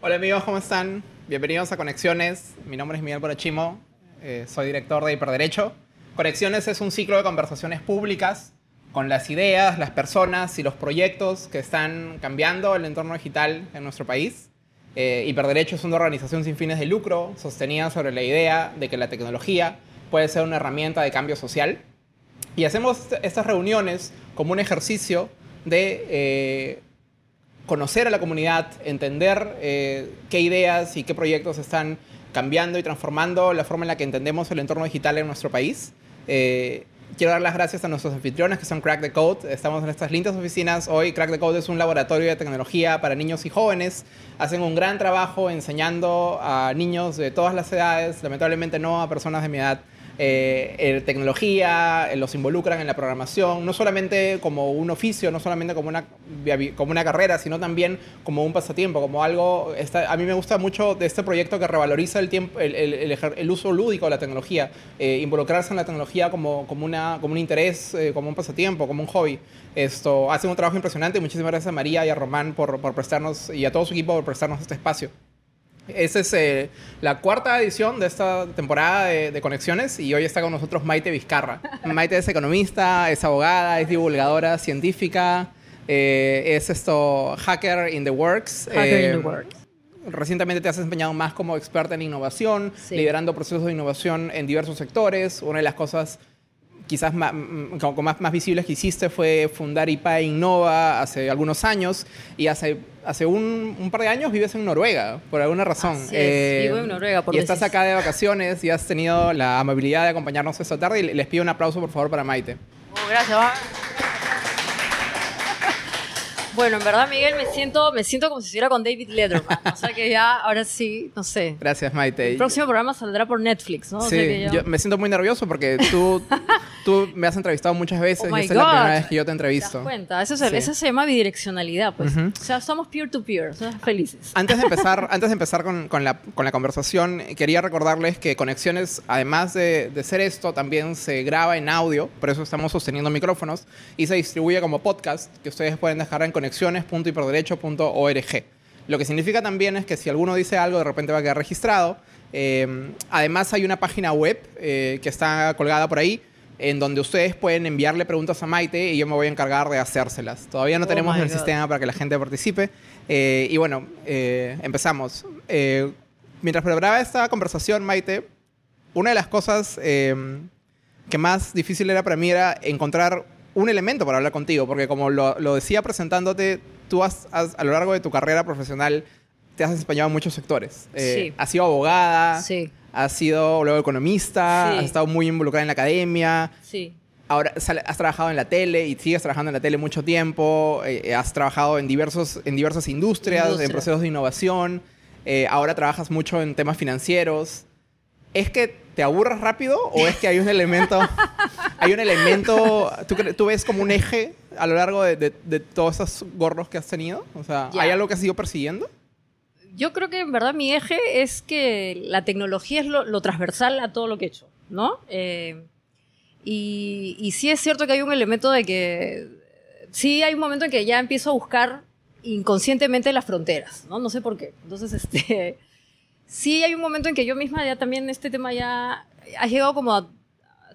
Hola amigos, ¿cómo están? Bienvenidos a Conexiones. Mi nombre es Miguel Porachimo, eh, soy director de Hiperderecho. Conexiones es un ciclo de conversaciones públicas con las ideas, las personas y los proyectos que están cambiando el entorno digital en nuestro país. Eh, Hiperderecho es una organización sin fines de lucro, sostenida sobre la idea de que la tecnología puede ser una herramienta de cambio social. Y hacemos estas reuniones como un ejercicio de eh, conocer a la comunidad, entender eh, qué ideas y qué proyectos están cambiando y transformando la forma en la que entendemos el entorno digital en nuestro país. Eh, quiero dar las gracias a nuestros anfitriones que son Crack the Code. Estamos en estas lindas oficinas hoy. Crack the Code es un laboratorio de tecnología para niños y jóvenes. Hacen un gran trabajo enseñando a niños de todas las edades, lamentablemente no a personas de mi edad, eh, tecnología, los involucran en la programación, no solamente como un oficio, no solamente como una, como una carrera, sino también como un pasatiempo, como algo... a mí me gusta mucho de este proyecto que revaloriza el, tiempo, el, uso lúdico de la tecnología, eh, involucrarse en la tecnología como, como, una, como un interés, eh, como un pasatiempo, como un hobby. Esto hace un trabajo impresionante. Muchísimas gracias a María y a Román por, por prestarnos y a todo su equipo por prestarnos este espacio. Esa es eh, la cuarta edición de esta temporada de, Conexiones y hoy está con nosotros Maite Vizcarra. Maite es economista, es abogada, es divulgadora científica, eh, es esto hacker in the works. Hacker in the eh, works. Recientemente te has desempeñado más como experta en innovación, liderando procesos de innovación en diversos sectores. Una de las cosas quizás más, más, más, visibles que hiciste fue fundar IPA Innova hace algunos años y hace, hace un, un par de años vives en Noruega, por alguna razón. Así es, vivo en Noruega. Por y estás acá de vacaciones y has tenido la amabilidad de acompañarnos esta tarde y les pido un aplauso por favor para Maite. Oh, gracias. Bueno, en verdad, Miguel, me siento, me siento como si estuviera con David Letterman. O sea que ya, ahora sí, no sé. Gracias, Maite. El próximo programa saldrá por Netflix, ¿no? Sí, yo me siento muy nervioso porque tú, tú me has entrevistado muchas veces oh y esta es la primera vez que yo te entrevisto. ¿Te das cuenta? Eso, se llama bidireccionalidad, pues. O sea, somos peer-to-peer, somos felices. Antes de empezar, antes de empezar con, con, la, con, la, conversación, quería recordarles que Conexiones, además de, de ser esto, también se graba en audio, por eso estamos sosteniendo micrófonos, y se distribuye como podcast, que ustedes pueden dejar en Conexiones conexiones.hiperderecho.org. Lo que significa también es que si alguno dice algo, de repente va a quedar registrado. Eh, además, hay una página web eh, que está colgada por ahí en donde ustedes pueden enviarle preguntas a Maite y yo me voy a encargar de hacérselas. Todavía no oh tenemos el sistema para que la gente participe. Eh, y bueno, empezamos. mientras preparaba esta conversación, Maite, una de las cosas que más difícil era para mí era encontrar un elemento para hablar contigo, porque como lo, decía presentándote, tú has, a lo largo de tu carrera profesional te has desempeñado en muchos sectores. Eh, has sido abogada, sí. has sido luego economista, has estado muy involucrada en la academia. Sí. Ahora has trabajado en la tele y sigues trabajando en la tele mucho tiempo. Eh, has trabajado en, diversos, en diversas industrias, en procesos de innovación. Eh, ahora trabajas mucho en temas financieros. ¿Es que te aburras rápido o es que hay un elemento, hay un elemento, ¿tú, ¿tú, ves como un eje a lo largo de, de, todos esos gorros que has tenido? O sea, ¿hay algo que has ido persiguiendo? Yo creo que en verdad mi eje es que la tecnología es lo, transversal a todo lo que he hecho, ¿no? Eh, y, y sí es cierto que hay un elemento de que, sí hay un momento en que ya empiezo a buscar inconscientemente las fronteras, ¿no? No sé por qué. Entonces, este sí hay un momento en que yo misma ya también este tema ya ha llegado como a,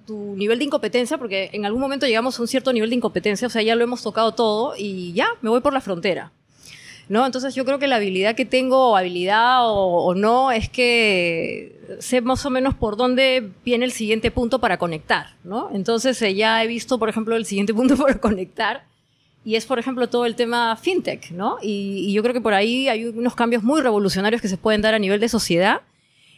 tu nivel de incompetencia, porque en algún momento llegamos a un cierto nivel de incompetencia, o sea, ya lo hemos tocado todo y ya, me voy por la frontera. ¿No? Entonces yo creo que la habilidad que tengo, o habilidad o, no, es que sé más o menos por dónde viene el siguiente punto para conectar, ¿no? Entonces eh, ya he visto, por ejemplo, el siguiente punto para conectar y es, por ejemplo, todo el tema fintech, ¿no? Y, yo creo que por ahí hay unos cambios muy revolucionarios que se pueden dar a nivel de sociedad.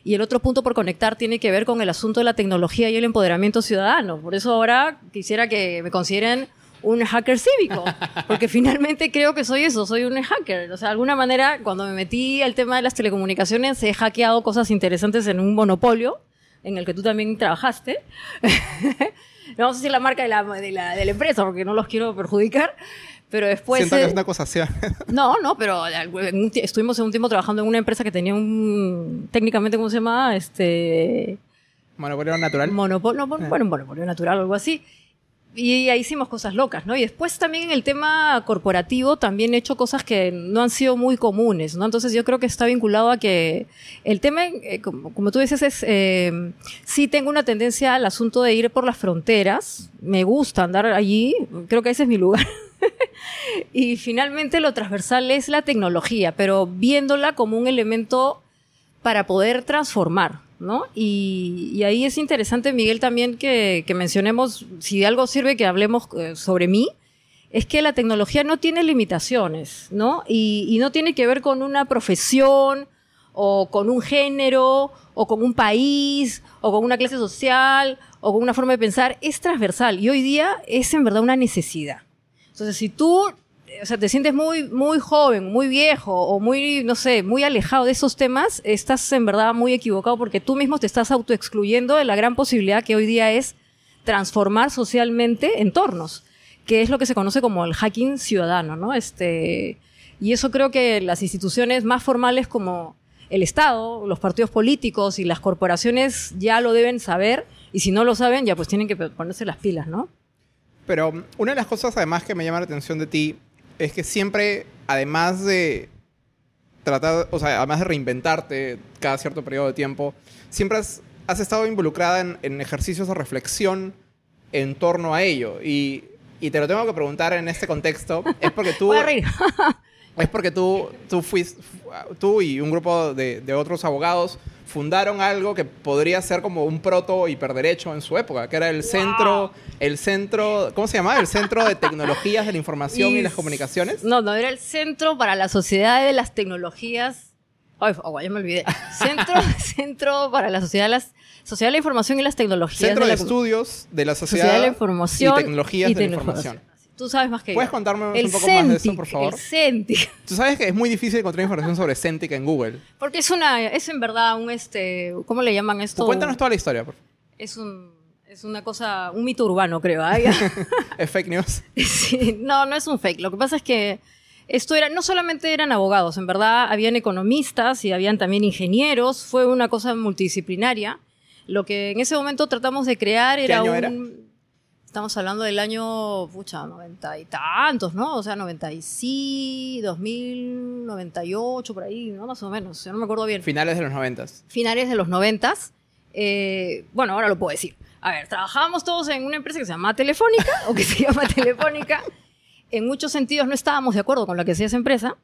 Y el otro punto por conectar tiene que ver con el asunto de la tecnología y el empoderamiento ciudadano. Por eso ahora quisiera que me consideren un hacker cívico, porque finalmente creo que soy eso, soy un hacker. O sea, de alguna manera, cuando me metí al tema de las telecomunicaciones, he hackeado cosas interesantes en un monopolio, en el que tú también trabajaste. no vamos a decir la marca de la, de la, de la empresa porque no los quiero perjudicar, pero después... Siento que es una acusación. No, no, pero estuvimos en un tiempo trabajando en una empresa que tenía un... técnicamente, ¿cómo se llama? Este... Monopolio natural. Monopolio, no, bueno, monopolio natural o algo así. Y ahí hicimos cosas locas, ¿no? Y después también en el tema corporativo también he hecho cosas que no han sido muy comunes, ¿no? Entonces yo creo que está vinculado a que el tema, eh, como, tú dices, es, eh, sí tengo una tendencia al asunto de ir por las fronteras, me gusta andar allí, creo que ese es mi lugar. y finalmente lo transversal es la tecnología, pero viéndola como un elemento para poder transformar, ¿no? Y, ahí es interesante, Miguel, también que, mencionemos, si de algo sirve que hablemos eh, sobre mí, es que la tecnología no tiene limitaciones, ¿no? Y, no tiene que ver con una profesión o con un género o con un país o con una clase social o con una forma de pensar, es transversal y hoy día es en verdad una necesidad. Entonces, si tú o sea, te sientes muy, muy joven, muy viejo o muy, no sé, muy alejado de esos temas, estás en verdad muy equivocado porque tú mismo te estás autoexcluyendo de la gran posibilidad que hoy día es transformar socialmente entornos, que es lo que se conoce como el hacking ciudadano, ¿no? Este, y eso creo que las instituciones más formales como el Estado, los partidos políticos y las corporaciones ya lo deben saber y si no lo saben ya pues tienen que ponerse las pilas, ¿no? Pero una de las cosas además que me llama la atención de ti es que siempre, además de tratar, o sea, además de reinventarte cada cierto periodo de tiempo, siempre has, estado involucrada en, ejercicios de reflexión en torno a ello. Y, y, te lo tengo que preguntar en este contexto, es porque tú... es porque tú, tú, fuiste, tú y un grupo de, de otros abogados fundaron algo que podría ser como un proto hiperderecho en su época, que era el centro, el centro, ¿cómo se llamaba? El Centro de Tecnologías de la Información y, las Comunicaciones. No, no, era el Centro para la Sociedad de las Tecnologías. Ay, oh, ya me olvidé. Centro, centro para la Sociedad de las Sociedad de la Información y las Tecnologías. Centro de, Estudios de la Sociedad, de la Información y Tecnologías de la Información. Tú sabes más que ¿Puedes contarme un poco más de eso, por favor? El Centik. Tú sabes que es muy difícil encontrar información sobre Centik en Google. Porque es una, es en verdad un este, ¿cómo le llaman esto? cuéntanos toda la historia, por favor. Es un, es una cosa, un mito urbano, creo. ¿Es fake news? Sí, no, no es un fake. Lo que pasa es que esto era, no solamente eran abogados, en verdad habían economistas y habían también ingenieros. Fue una cosa multidisciplinaria. Lo que en ese momento tratamos de crear era un... Era? Estamos hablando del año, pucha, noventa y tantos, ¿no? O sea, noventa y sí, dos mil, noventa y ocho, por ahí, ¿no? Más o menos, yo no me acuerdo bien. Finales de los noventas. Finales de los noventas. Eh, bueno, ahora lo puedo decir. A ver, trabajábamos todos en una empresa que se llama Telefónica, o que se llama Telefónica. En muchos sentidos no estábamos de acuerdo con lo que hacía esa empresa.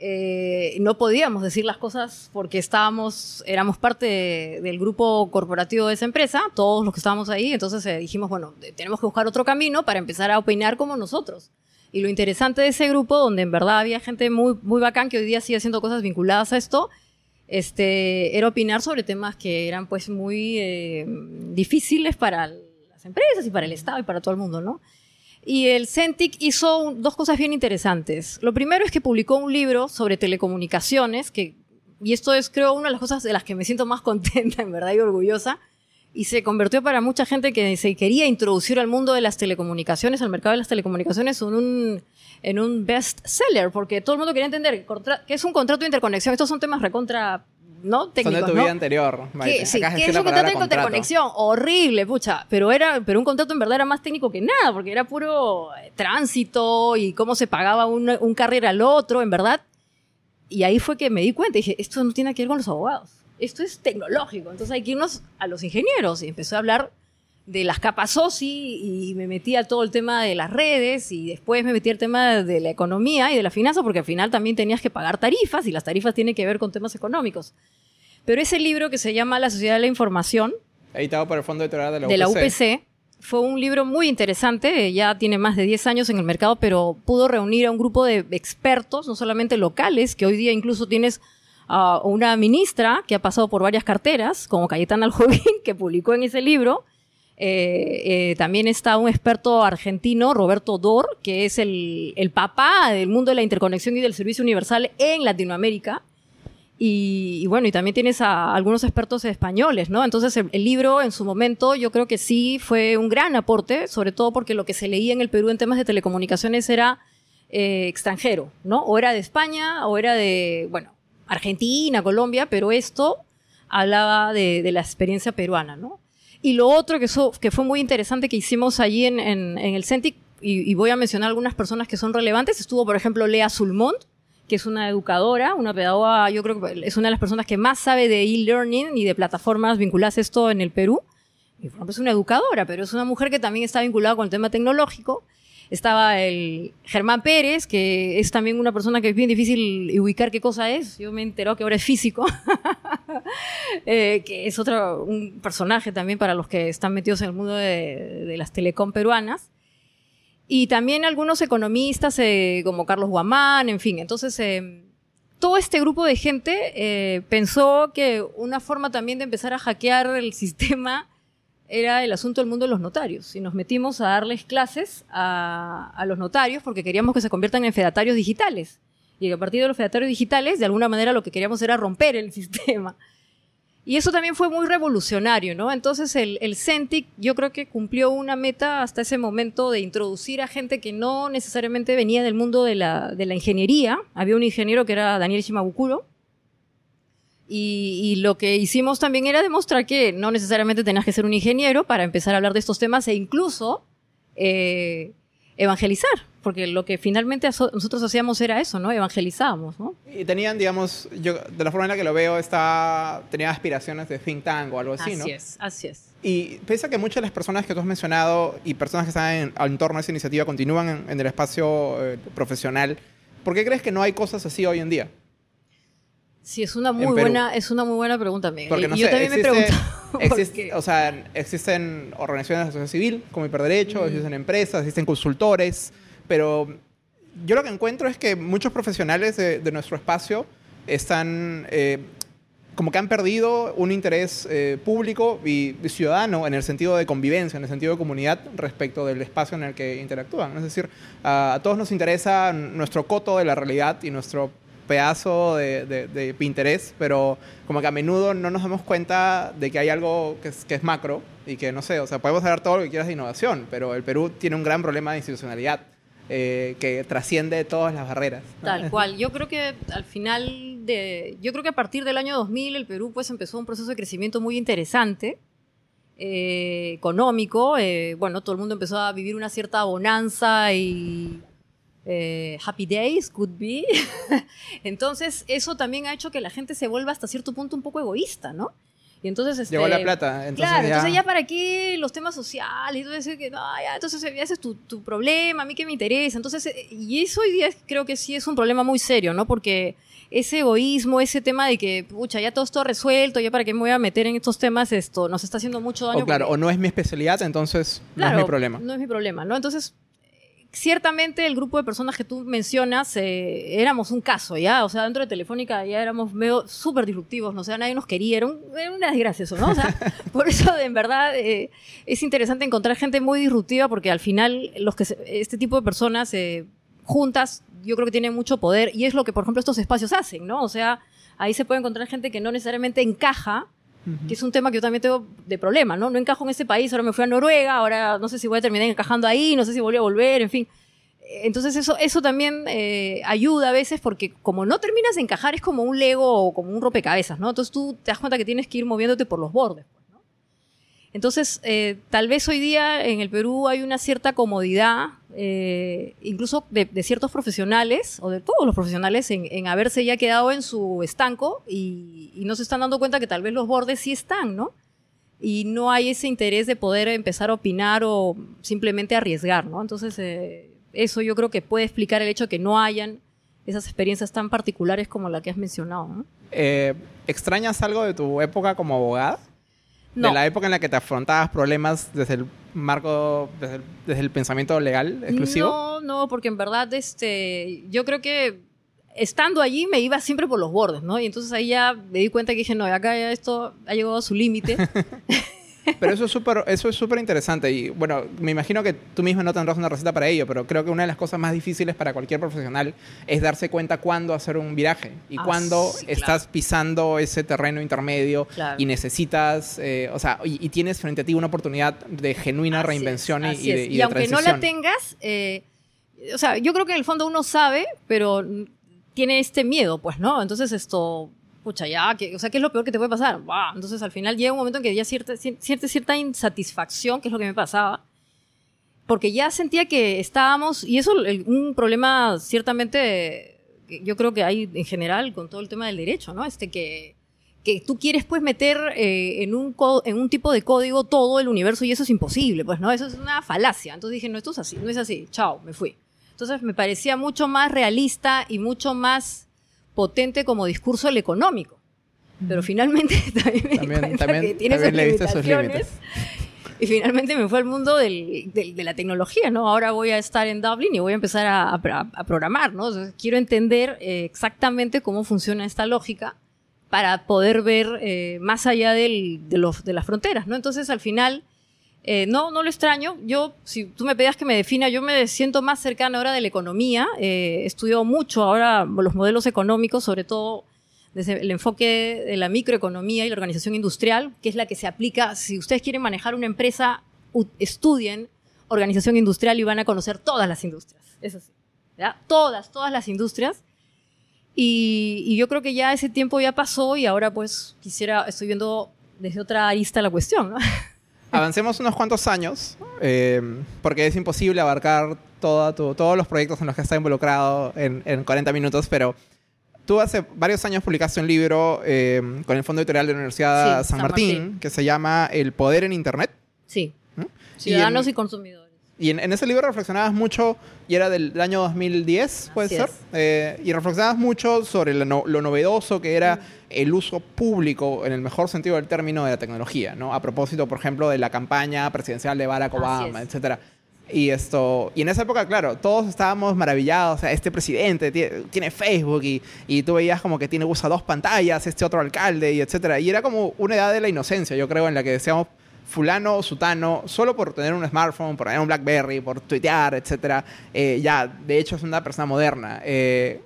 Eh, no podíamos decir las cosas porque estábamos, éramos parte del grupo corporativo de esa empresa, todos los que estábamos ahí, entonces eh, dijimos, bueno, tenemos que buscar otro camino para empezar a opinar como nosotros. Y lo interesante de ese grupo, donde en verdad había gente muy, muy bacán que hoy día sigue haciendo cosas vinculadas a esto, este, era opinar sobre temas que eran pues muy eh, difíciles para las empresas y para el Estado y para todo el mundo, ¿no? Y el CENTIC hizo dos cosas bien interesantes. Lo primero es que publicó un libro sobre telecomunicaciones, que, y esto es creo una de las cosas de las que me siento más contenta, en verdad, y orgullosa, y se convirtió para mucha gente que se quería introducir al mundo de las telecomunicaciones, al mercado de las telecomunicaciones, en un, best seller, porque todo el mundo quería entender que es un contrato de interconexión. Estos son temas recontra ¿no? Técnicos, Son de tu vida anterior. ¿Qué, sí, ¿qué es lo que trata de interconexión? Horrible, pucha. Pero, era, pero un contrato en verdad era más técnico que nada, porque era puro eh, tránsito y cómo se pagaba un, un carrera al otro, en verdad. Y ahí fue que me di cuenta y dije, esto no tiene que ver con los abogados. Esto es tecnológico. Entonces hay que irnos a los ingenieros. Y empezó a hablar de las capas OSI y me metí a todo el tema de las redes y después me metí al tema de la economía y de la finanza porque al final también tenías que pagar tarifas y las tarifas tienen que ver con temas económicos. Pero ese libro que se llama La Sociedad de la Información, editado por el Fondo Editorial de la UPC, de la UPC fue un libro muy interesante, ya tiene más de 10 años en el mercado, pero pudo reunir a un grupo de expertos, no solamente locales, que hoy día incluso tienes a una ministra que ha pasado por varias carteras, como Cayetana Aljovín, que publicó en ese libro, eh, eh, también está un experto argentino, Roberto Dor, que es el, el, papá del mundo de la interconexión y del servicio universal en Latinoamérica. Y, bueno, y también tienes a algunos expertos españoles, ¿no? Entonces el, libro en su momento yo creo que sí fue un gran aporte, sobre todo porque lo que se leía en el Perú en temas de telecomunicaciones era eh, extranjero, ¿no? O era de España, o era de, bueno, Argentina, Colombia, pero esto hablaba de, de la experiencia peruana, ¿no? Y lo otro que, eso, que fue muy interesante que hicimos allí en, en, en el CENTIC, y, y, voy a mencionar algunas personas que son relevantes, estuvo, por ejemplo, Lea Sulmont, que es una educadora, una pedagoga, yo creo que es una de las personas que más sabe de e-learning y de plataformas vinculadas a esto en el Perú. Y, por ejemplo, es una educadora, pero es una mujer que también está vinculada con el tema tecnológico. Estaba el Germán Pérez, que es también una persona que es bien difícil ubicar qué cosa es. Yo me he enterado que ahora es físico, eh, que es otro un personaje también para los que están metidos en el mundo de, las telecom peruanas. Y también algunos economistas eh, como Carlos Guamán, en fin. Entonces, eh, todo este grupo de gente pensó que una forma también de empezar a hackear el sistema era el asunto del mundo de los notarios. Y nos metimos a darles clases a, a los notarios porque queríamos que se conviertan en fedatarios digitales. Y a partir de los fedatarios digitales, de alguna manera lo que queríamos era romper el sistema. Y eso también fue muy revolucionario, ¿no? Entonces el, el CENTIC yo creo que cumplió una meta hasta ese momento de introducir a gente que no necesariamente venía del mundo de la, de la ingeniería. Había un ingeniero que era Daniel Shimabukuro. Y, y, lo que hicimos también era demostrar que no necesariamente tenías que ser un ingeniero para empezar a hablar de estos temas e incluso eh, evangelizar, porque lo que finalmente nosotros hacíamos era eso, ¿no? Evangelizábamos, ¿no? Y tenían, digamos, yo de la forma en la que lo veo, está, tenía aspiraciones de think tank o algo así, así ¿no? Así es, así es. Y pese a que muchas de las personas que tú has mencionado y personas que están en, en torno a esa iniciativa continúan en, en el espacio eh, profesional, ¿por qué crees que no hay cosas así hoy en día? Sí, es una muy buena, es una muy buena pregunta, Miguel. Porque no y yo también existe, me pregunto. Existe, o sea, existen organizaciones de sociedad civil como Hiperderecho, mm. existen empresas, existen consultores, pero yo lo que encuentro es que muchos profesionales de, de nuestro espacio están eh, como que han perdido un interés eh, público y, y, ciudadano en el sentido de convivencia, en el sentido de comunidad respecto del espacio en el que interactúan. Es decir, a, a todos nos interesa nuestro coto de la realidad y nuestro pedazo de, de, de, interés, pero como que a menudo no nos damos cuenta de que hay algo que es, que es macro y que, no sé, o sea, podemos hablar todo lo que quieras de innovación, pero el Perú tiene un gran problema de institucionalidad. Eh, que trasciende todas las barreras. Tal cual. Yo creo que al final de. Yo creo que a partir del año 2000 el Perú pues empezó un proceso de crecimiento muy interesante. Eh, económico, eh, bueno, todo el mundo empezó a vivir una cierta bonanza y eh, happy days, could be. entonces, eso también ha hecho que la gente se vuelva hasta cierto punto un poco egoísta, ¿no? Y entonces, este, Llegó la plata. Entonces claro, ya... entonces ya para qué los temas sociales, decir que no, ya, entonces ese es tu, tu, problema, a mí que me interesa. Entonces, eh, y eso hoy día creo que sí es un problema muy serio, ¿no? Porque ese egoísmo, ese tema de que, pucha, ya todo está resuelto, ya para qué me voy a meter en estos temas, esto nos está haciendo mucho daño. O claro, porque... o no es mi especialidad, entonces claro, no es mi problema. No es mi problema, ¿no? Entonces, ciertamente el grupo de personas que tú mencionas eh, éramos un caso, ¿ya? O sea, dentro de Telefónica ya éramos medio súper disruptivos, ¿no? O sea, nadie nos quería, era, un, era una desgracia eso, ¿no? O sea, por eso en verdad eh, es interesante encontrar gente muy disruptiva porque al final los que se, este tipo de personas eh, juntas yo creo que tienen mucho poder y es lo que, por ejemplo, estos espacios hacen, ¿no? O sea, ahí se puede encontrar gente que no necesariamente encaja que es un tema que yo también tengo de problema, ¿no? No encajo en ese país, ahora me fui a Noruega, ahora no sé si voy a terminar encajando ahí, no sé si voy a volver, en fin. Entonces eso, eso también eh, ayuda a veces porque como no terminas de encajar es como un Lego o como un rompecabezas, ¿no? Entonces tú te das cuenta que tienes que ir moviéndote por los bordes. Entonces, eh, tal vez hoy día en el Perú hay una cierta comodidad, eh, incluso de, de, ciertos profesionales, o de todos los profesionales, en, en haberse ya quedado en su estanco y, y, no se están dando cuenta que tal vez los bordes sí están, ¿no? Y no hay ese interés de poder empezar a opinar o simplemente arriesgar, ¿no? Entonces, eh, eso yo creo que puede explicar el hecho de que no hayan esas experiencias tan particulares como la que has mencionado, ¿no? Eh, ¿Extrañas algo de tu época como abogada? No. De la época en la que te afrontabas problemas desde el marco, desde el, desde el, pensamiento legal exclusivo. No, no, porque en verdad este, yo creo que estando allí me iba siempre por los bordes, ¿no? Y entonces ahí ya me di cuenta que dije, no, acá ya esto ha llegado a su límite. Pero eso es súper eso es súper interesante y bueno, me imagino que tú misma no tendrás una receta para ello, pero creo que una de las cosas más difíciles para cualquier profesional es darse cuenta cuándo hacer un viraje y Ah, cuándo sí, estás claro. pisando ese terreno intermedio Claro. y necesitas, eh, o sea, y, y tienes frente a ti una oportunidad de genuina Así reinvención y- y, de, y de aunque no la tengas, eh, o sea, yo creo que en el fondo uno sabe, pero tiene este miedo, pues, ¿no? Entonces esto, pucha, ya, o sea, ¿qué es lo peor que te puede pasar? Wow. Entonces al final llega un momento en que ya cierta, cierta, cierta insatisfacción, que es lo que me pasaba, porque ya sentía que estábamos, y eso un problema ciertamente, yo creo que hay en general con todo el tema del derecho, ¿no? Este que, que tú quieres pues meter eh, en, un en un tipo de código todo el universo y eso es imposible, pues, ¿no? Eso es una falacia. Entonces dije, no, esto es así, no es así, chao, me fui. Entonces me parecía mucho más realista y mucho más potente como discurso el económico. Pero finalmente también me que tiene sus limitaciones. Y finalmente me fue al mundo del, de la tecnología, ¿no? Ahora voy a estar en Dublin y voy a empezar a, programar, ¿no? quiero entender eh, exactamente cómo funciona esta lógica para poder ver eh, más allá del, de, los, de las fronteras, ¿no? Entonces, al final, eh, no, no lo extraño. Yo, si tú me pedías que me defina, yo me siento más cercana ahora de la economía. Eh, estudio mucho ahora los modelos económicos, sobre todo desde el enfoque de la microeconomía y la organización industrial, que es la que se aplica. Si ustedes quieren manejar una empresa, estudien organización industrial y van a conocer todas las industrias. Eso sí. Todas, todas las industrias. Y, yo creo que ya ese tiempo ya pasó y ahora pues quisiera, estoy viendo desde otra arista la cuestión. avancemos unos cuantos años, eh, porque es imposible abarcar todos los proyectos en los que está involucrado en, 40 minutos, pero tú hace varios años publicaste un libro eh, con el Fondo Editorial de la Universidad San, Martín, que se llama El Poder en Internet. Sí. Ciudadanos y consumidores. Y en, ese libro reflexionabas mucho, y era del, año 2010, puede ser, eh, y reflexionabas mucho sobre lo, novedoso que era el uso público, en el mejor sentido del término, de la tecnología, ¿no? A propósito, por ejemplo, de la campaña presidencial de Barack Obama, etcétera. Y esto, y en esa época, claro, todos estábamos maravillados, o sea, este presidente tiene, Facebook y, y, tú veías como que tiene, usa dos pantallas, este otro alcalde y etcétera. Y era como una edad de la inocencia, yo creo, en la que decíamos, fulano o sutano, solo por tener un smartphone, por tener un BlackBerry, por tuitear, etcétera, eh, ya, de hecho es una persona moderna. Eh,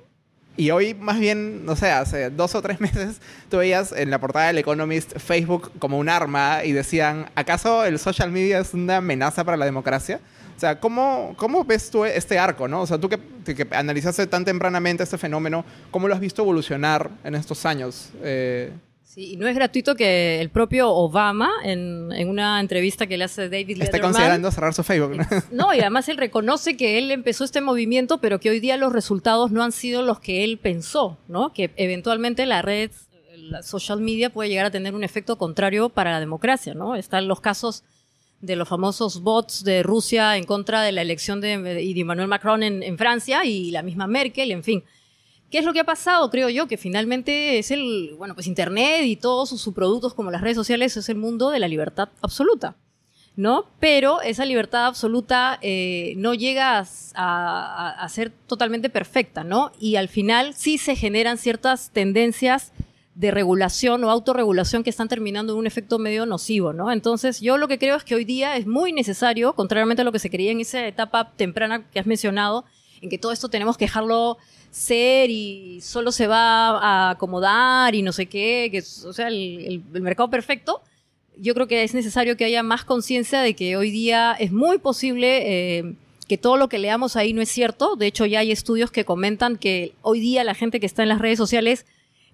y hoy, más bien, no sé, hace dos o tres meses, tú veías en la portada del Economist Facebook como un arma y decían, ¿acaso el social media es una amenaza para la democracia? O sea, ¿cómo, cómo ves tú este arco, no? O sea, tú que, que analizaste tan tempranamente este fenómeno, ¿cómo lo has visto evolucionar en estos años? Eh, Sí, y no es gratuito que el propio Obama, en, en una entrevista que le hace David Letterman... Está considerando cerrar su Facebook, ¿no? No, y además él reconoce que él empezó este movimiento, pero que hoy día los resultados no han sido los que él pensó, ¿no? Que eventualmente la red, la social media puede llegar a tener un efecto contrario para la democracia, ¿no? Están los casos de los famosos bots de Rusia en contra de la elección de, de Emmanuel Macron en, en Francia y la misma Merkel, en fin. ¿Qué es lo que ha pasado? Creo yo que finalmente es el, bueno, pues Internet y todos sus subproductos como las redes sociales es el mundo de la libertad absoluta, ¿no? Pero esa libertad absoluta eh, no llega a, ser totalmente perfecta, ¿no? Y al final sí se generan ciertas tendencias de regulación o autorregulación que están terminando en un efecto medio nocivo, ¿no? Entonces, yo lo que creo es que hoy día es muy necesario, contrariamente a lo que se quería en esa etapa temprana que has mencionado, en que todo esto tenemos que dejarlo ser y solo se va a acomodar y no sé qué, que o sea, el, mercado perfecto, yo creo que es necesario que haya más conciencia de que hoy día es muy posible eh, que todo lo que leamos ahí no es cierto. De hecho, ya hay estudios que comentan que hoy día la gente que está en las redes sociales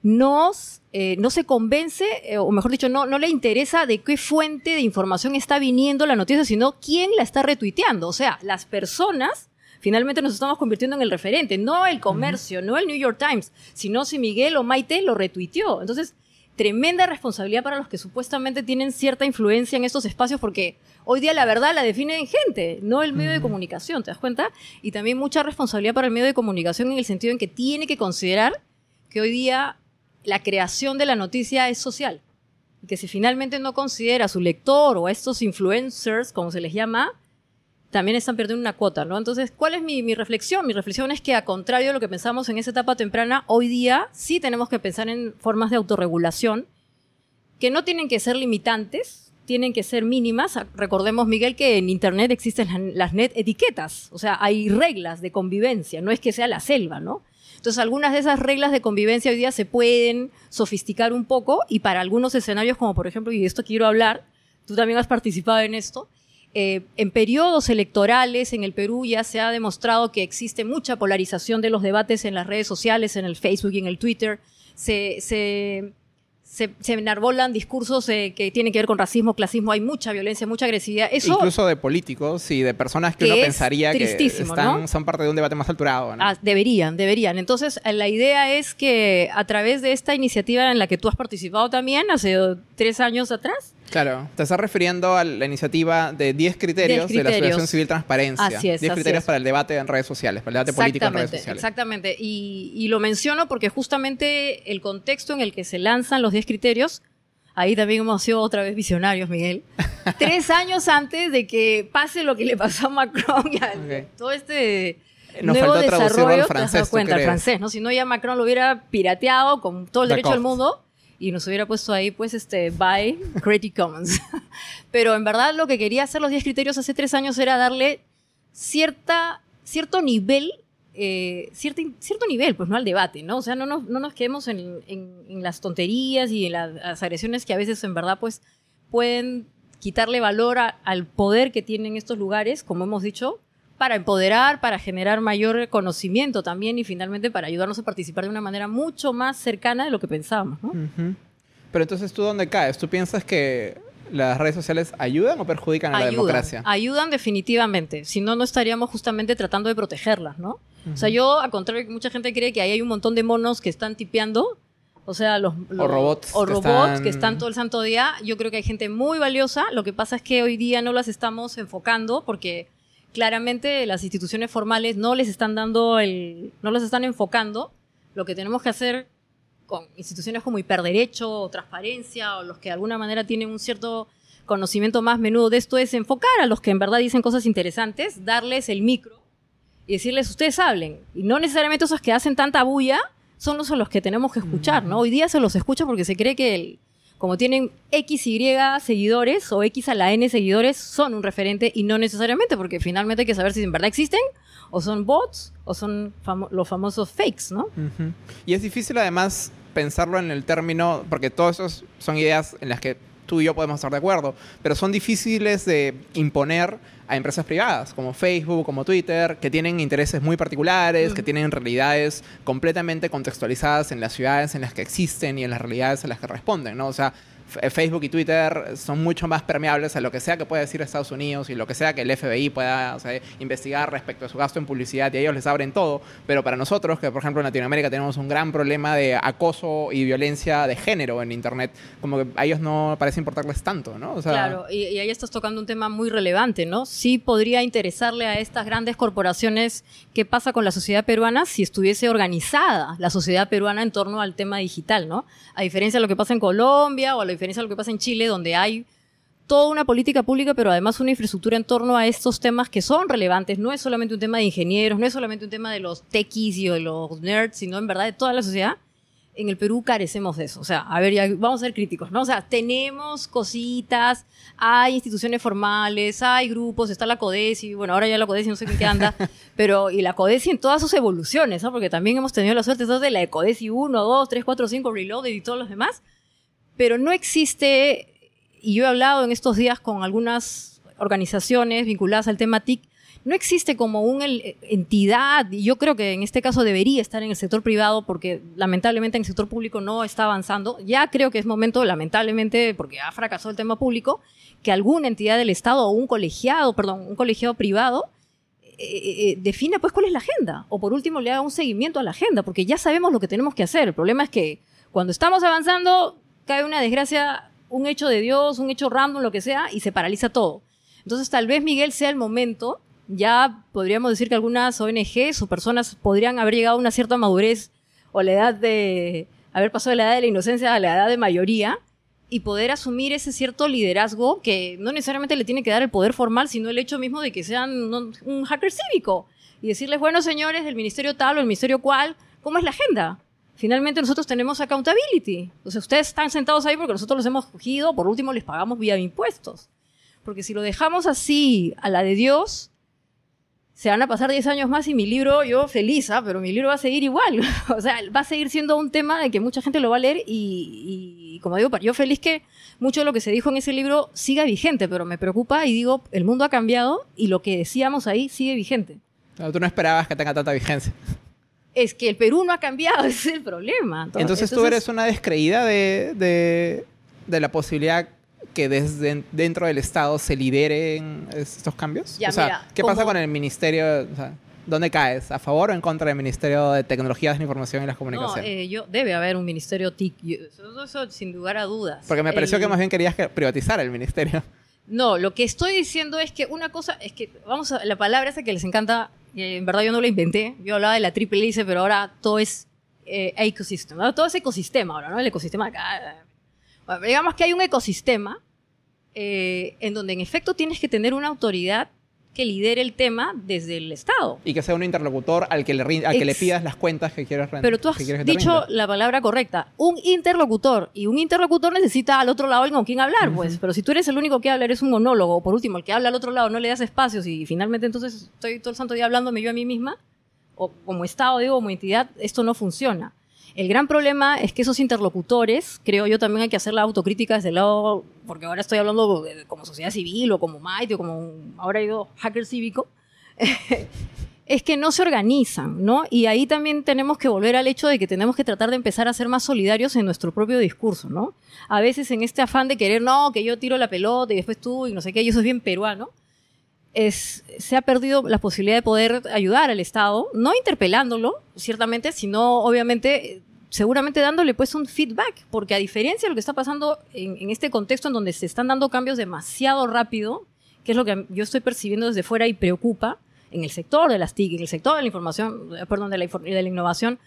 nos, eh, no se convence, eh, o mejor dicho, no, no le interesa de qué fuente de información está viniendo la noticia, sino quién la está retuiteando. O sea, las personas finalmente nos estamos convirtiendo en el referente, no el comercio, no el New York Times, sino si Miguel o Maite lo retuiteó. Entonces, tremenda responsabilidad para los que supuestamente tienen cierta influencia en estos espacios, porque hoy día la verdad la definen gente, no el medio de comunicación, ¿te das cuenta? Y también mucha responsabilidad para el medio de comunicación en el sentido en que tiene que considerar que hoy día la creación de la noticia es social. Y que si finalmente no considera a su lector o a estos influencers, como se les llama, también están perdiendo una cuota, ¿no? Entonces, ¿cuál es mi, reflexión? Mi reflexión es que, a contrario de lo que pensamos en esa etapa temprana, hoy día sí tenemos que pensar en formas de autorregulación que no tienen que ser limitantes, tienen que ser mínimas. Recordemos, Miguel, que en Internet existen las net etiquetas, o sea, hay reglas de convivencia, no es que sea la selva, ¿no? Entonces, algunas de esas reglas de convivencia hoy día se pueden sofisticar un poco y para algunos escenarios, como por ejemplo, y de esto quiero hablar, tú también has participado en esto, eh, en periodos electorales en el Perú ya se ha demostrado que existe mucha polarización de los debates en las redes sociales, en el Facebook y en el Twitter, se, se, se, se enarbolan discursos eh, que tienen que ver con racismo, clasismo, hay mucha violencia, mucha agresividad. Eso, Incluso de políticos y de personas que, Que uno es pensaría que están, ¿no? son parte de un debate más alturado. ¿no? Ah, deberían, deberían. Entonces, eh, la idea es que a través de esta iniciativa en la que tú has participado también hace tres años atrás, Claro, te estás refiriendo a la iniciativa de 10 criterios, 10 de la criterios. Asociación Civil Transparencia. Así es, 10 así criterios es. para el debate en redes sociales, para el debate político en redes sociales. Exactamente. Y, y lo menciono porque justamente el contexto en el que se lanzan los 10 criterios, ahí también hemos sido otra vez visionarios, Miguel. Tres años antes de que pase lo que le pasó a Macron y a Ok. todo este Nos nuevo faltó desarrollo, al te has francés, dado ¿tú cuenta, al francés, ¿no? Si no ya Macron lo hubiera pirateado con todo el derecho del mundo y nos hubiera puesto ahí, pues, este, by Creative Commons. Pero en verdad lo que quería hacer los 10 criterios hace tres años era darle cierta, cierto nivel, eh, cierto, cierto nivel, pues, ¿no? Al debate, ¿no? O sea, no nos, no nos quedemos en, en- las tonterías y en la- las agresiones que a veces, en verdad, pues, pueden quitarle valor al poder que tienen estos lugares, como hemos dicho, para empoderar, para generar mayor conocimiento también y finalmente para ayudarnos a participar de una manera mucho más cercana de lo que pensábamos, ¿no? Pero entonces, ¿tú dónde caes? ¿Tú piensas que las redes sociales ayudan o perjudican a la democracia? ayudan definitivamente. Si no, no estaríamos justamente tratando de protegerlas, ¿no? O sea, yo, al contrario que mucha gente cree que ahí hay un montón de monos que están tipeando, o sea, los, los- robots o que robots están- que están todo el santo día. Yo creo que hay gente muy valiosa. Lo que pasa es que hoy día no las estamos enfocando porque claramente las instituciones formales no les están dando el, no las están enfocando. Lo que tenemos que hacer con instituciones como Hiperderecho o Transparencia o los que de alguna manera tienen un cierto conocimiento más menudo de esto es enfocar a los que en verdad dicen cosas interesantes, darles el micro y decirles ustedes hablen. Y no necesariamente esos que hacen tanta bulla son los a los que tenemos que escuchar, ¿no? Hoy día se los escucha porque se cree que el- como tienen X, Y seguidores o X a la N seguidores, son un referente y no necesariamente, porque finalmente hay que saber si en verdad existen o son bots o son los famosos fakes, ¿no? Y es difícil además pensarlo en el término, porque todas esas son ideas en las que tú y yo podemos estar de acuerdo, pero son difíciles de imponer a empresas privadas como Facebook, como Twitter, que tienen intereses muy particulares, que tienen realidades completamente contextualizadas en las ciudades en las que existen y en las realidades a las que responden, ¿no? O sea, Facebook y Twitter son mucho más permeables a lo que sea que pueda decir Estados Unidos y lo que sea que el FBI pueda investigar respecto a su gasto en publicidad y ellos les abren todo. Pero para nosotros, que por ejemplo en Latinoamérica tenemos un gran problema de acoso y violencia de género en Internet, como que a ellos no parece importarles tanto, ¿no? Claro, y, ahí estás tocando un tema muy relevante, ¿no? Sí podría interesarle a estas grandes corporaciones qué pasa con la sociedad peruana si estuviese organizada la sociedad peruana en torno al tema digital, ¿no? A diferencia de lo que pasa en Colombia o a la diferencia de lo que pasa en Chile, donde hay toda una política pública, pero además una infraestructura en torno a estos temas que son relevantes. No es solamente un tema de ingenieros, no es solamente un tema de los techies y de los nerds, sino en verdad de toda la sociedad. En el Perú carecemos de eso. O sea, a ver, ya vamos a ser críticos, ¿no? O sea, tenemos cositas, hay instituciones formales, hay grupos, está la CODESI, bueno, ahora ya la CODESI no sé en qué anda, pero y la CODESI en todas sus evoluciones, ¿no? Porque también hemos tenido la suerte de la de CODESI 1, 2, 3, 4, 5, Reloaded y todos los demás, pero no existe, y yo he hablado en estos días con algunas organizaciones vinculadas al tema TIC, no existe como una entidad, y yo creo que en este caso debería estar en el sector privado porque lamentablemente en el sector público no está avanzando. Ya creo que es momento, lamentablemente, porque ha fracasado el tema público, que alguna entidad del Estado o un colegiado, perdón, un colegiado privado eh, eh, defina pues cuál es la agenda o por último le haga un seguimiento a la agenda porque ya sabemos lo que tenemos que hacer. El problema es que cuando estamos avanzando cae una desgracia, un hecho de Dios, un hecho random, lo que sea, y se paraliza todo. Entonces tal vez Miguel sea el momento, ya podríamos decir que algunas ONGs o personas podrían haber llegado a una cierta madurez o la edad de haber pasado de la edad de la inocencia a la edad de mayoría y poder asumir ese cierto liderazgo que no necesariamente le tiene que dar el poder formal, sino el hecho mismo de que sean un, hacker cívico y decirles, bueno, señores del ministerio tal o el ministerio cual, ¿cómo es la agenda? Finalmente nosotros tenemos accountability. O sea, ustedes están sentados ahí porque nosotros los hemos cogido, por último les pagamos vía impuestos. Porque si lo dejamos así a la de Dios, se van a pasar 10 años más y mi libro, yo feliz, ¿ah? pero mi libro va a seguir igual. o sea, va a seguir siendo un tema de que mucha gente lo va a leer y, y, como digo, yo feliz que mucho de lo que se dijo en ese libro siga vigente, pero me preocupa y digo, el mundo ha cambiado y lo que decíamos ahí sigue vigente. Tú no esperabas que tenga tanta vigencia. Es que el Perú no ha cambiado, ese es el problema. Entonces, tú eres una descreída de, de, de la posibilidad que desde dentro del Estado se lideren estos cambios? Ya, o sea, mira, ¿qué como- pasa con el ministerio? O sea, ¿Dónde caes? ¿A favor o en contra del Ministerio de Tecnologías de la Información y las No, Comunicaciones? eh, yo, debe haber un ministerio TIC. yo- Eso, eso sin lugar a dudas. Porque me pareció El- que más bien querías que privatizar el ministerio. No, lo que estoy diciendo es que una cosa, es que, vamos a, la palabra esa que les encanta, en verdad yo no la inventé, yo hablaba de la triple hélice, pero ahora todo es eh, ecosistema, todo es ecosistema ahora, ¿no? El ecosistema acá. eh. Bueno, digamos que hay un ecosistema eh, en donde en efecto tienes que tener una autoridad que lidere el tema desde el Estado. Y que sea un interlocutor al que le, al que le pidas las cuentas que quieres rendir. Pero tú has dicho la palabra correcta, un interlocutor, y un interlocutor necesita al otro lado alguien con quien hablar, pues, pero si tú eres el único que habla, eres un monólogo, o por último, el que habla al otro lado no le das espacios y finalmente entonces estoy todo el santo día hablándome yo a mí misma, o como Estado, digo, como entidad, esto no funciona. El gran problema es que esos interlocutores, creo yo también hay que hacer la autocrítica desde el lado, porque ahora estoy hablando de- como sociedad civil o como Maite o como un- ahora he ido hacker cívico, es que no se organizan, ¿no? Y ahí también tenemos que volver al hecho de que tenemos que tratar de empezar a ser más solidarios en nuestro propio discurso, ¿no? A veces en este afán de querer, no, que yo tiro la pelota y después tú y no sé qué, y eso es bien peruano, es, se ha perdido la posibilidad de poder ayudar al Estado, no interpelándolo, ciertamente, sino obviamente, seguramente dándole pues un feedback, porque a diferencia de lo que está pasando en, este contexto en donde se están dando cambios demasiado rápido, que es lo que yo estoy percibiendo desde fuera y preocupa, en el sector de las TIC, en el sector de la información, eh, perdón, de la, de la innovación,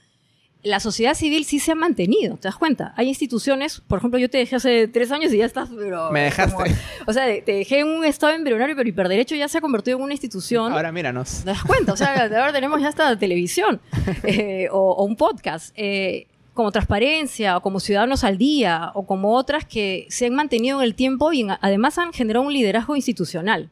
la sociedad civil sí se ha mantenido, ¿te das cuenta? Hay instituciones, por ejemplo, yo te dejé hace tres años y ya estás, pero... Me dejaste. como- o sea, te dejé en un estado embrionario, pero hiperderecho ya se ha convertido en una institución. Ahora míranos. ¿Te das cuenta? O sea, ahora tenemos ya hasta televisión eh, o, o un podcast. eh, como transparencia, o como ciudadanos al día, o como otras que se han mantenido en el tiempo y en- además han generado un liderazgo institucional.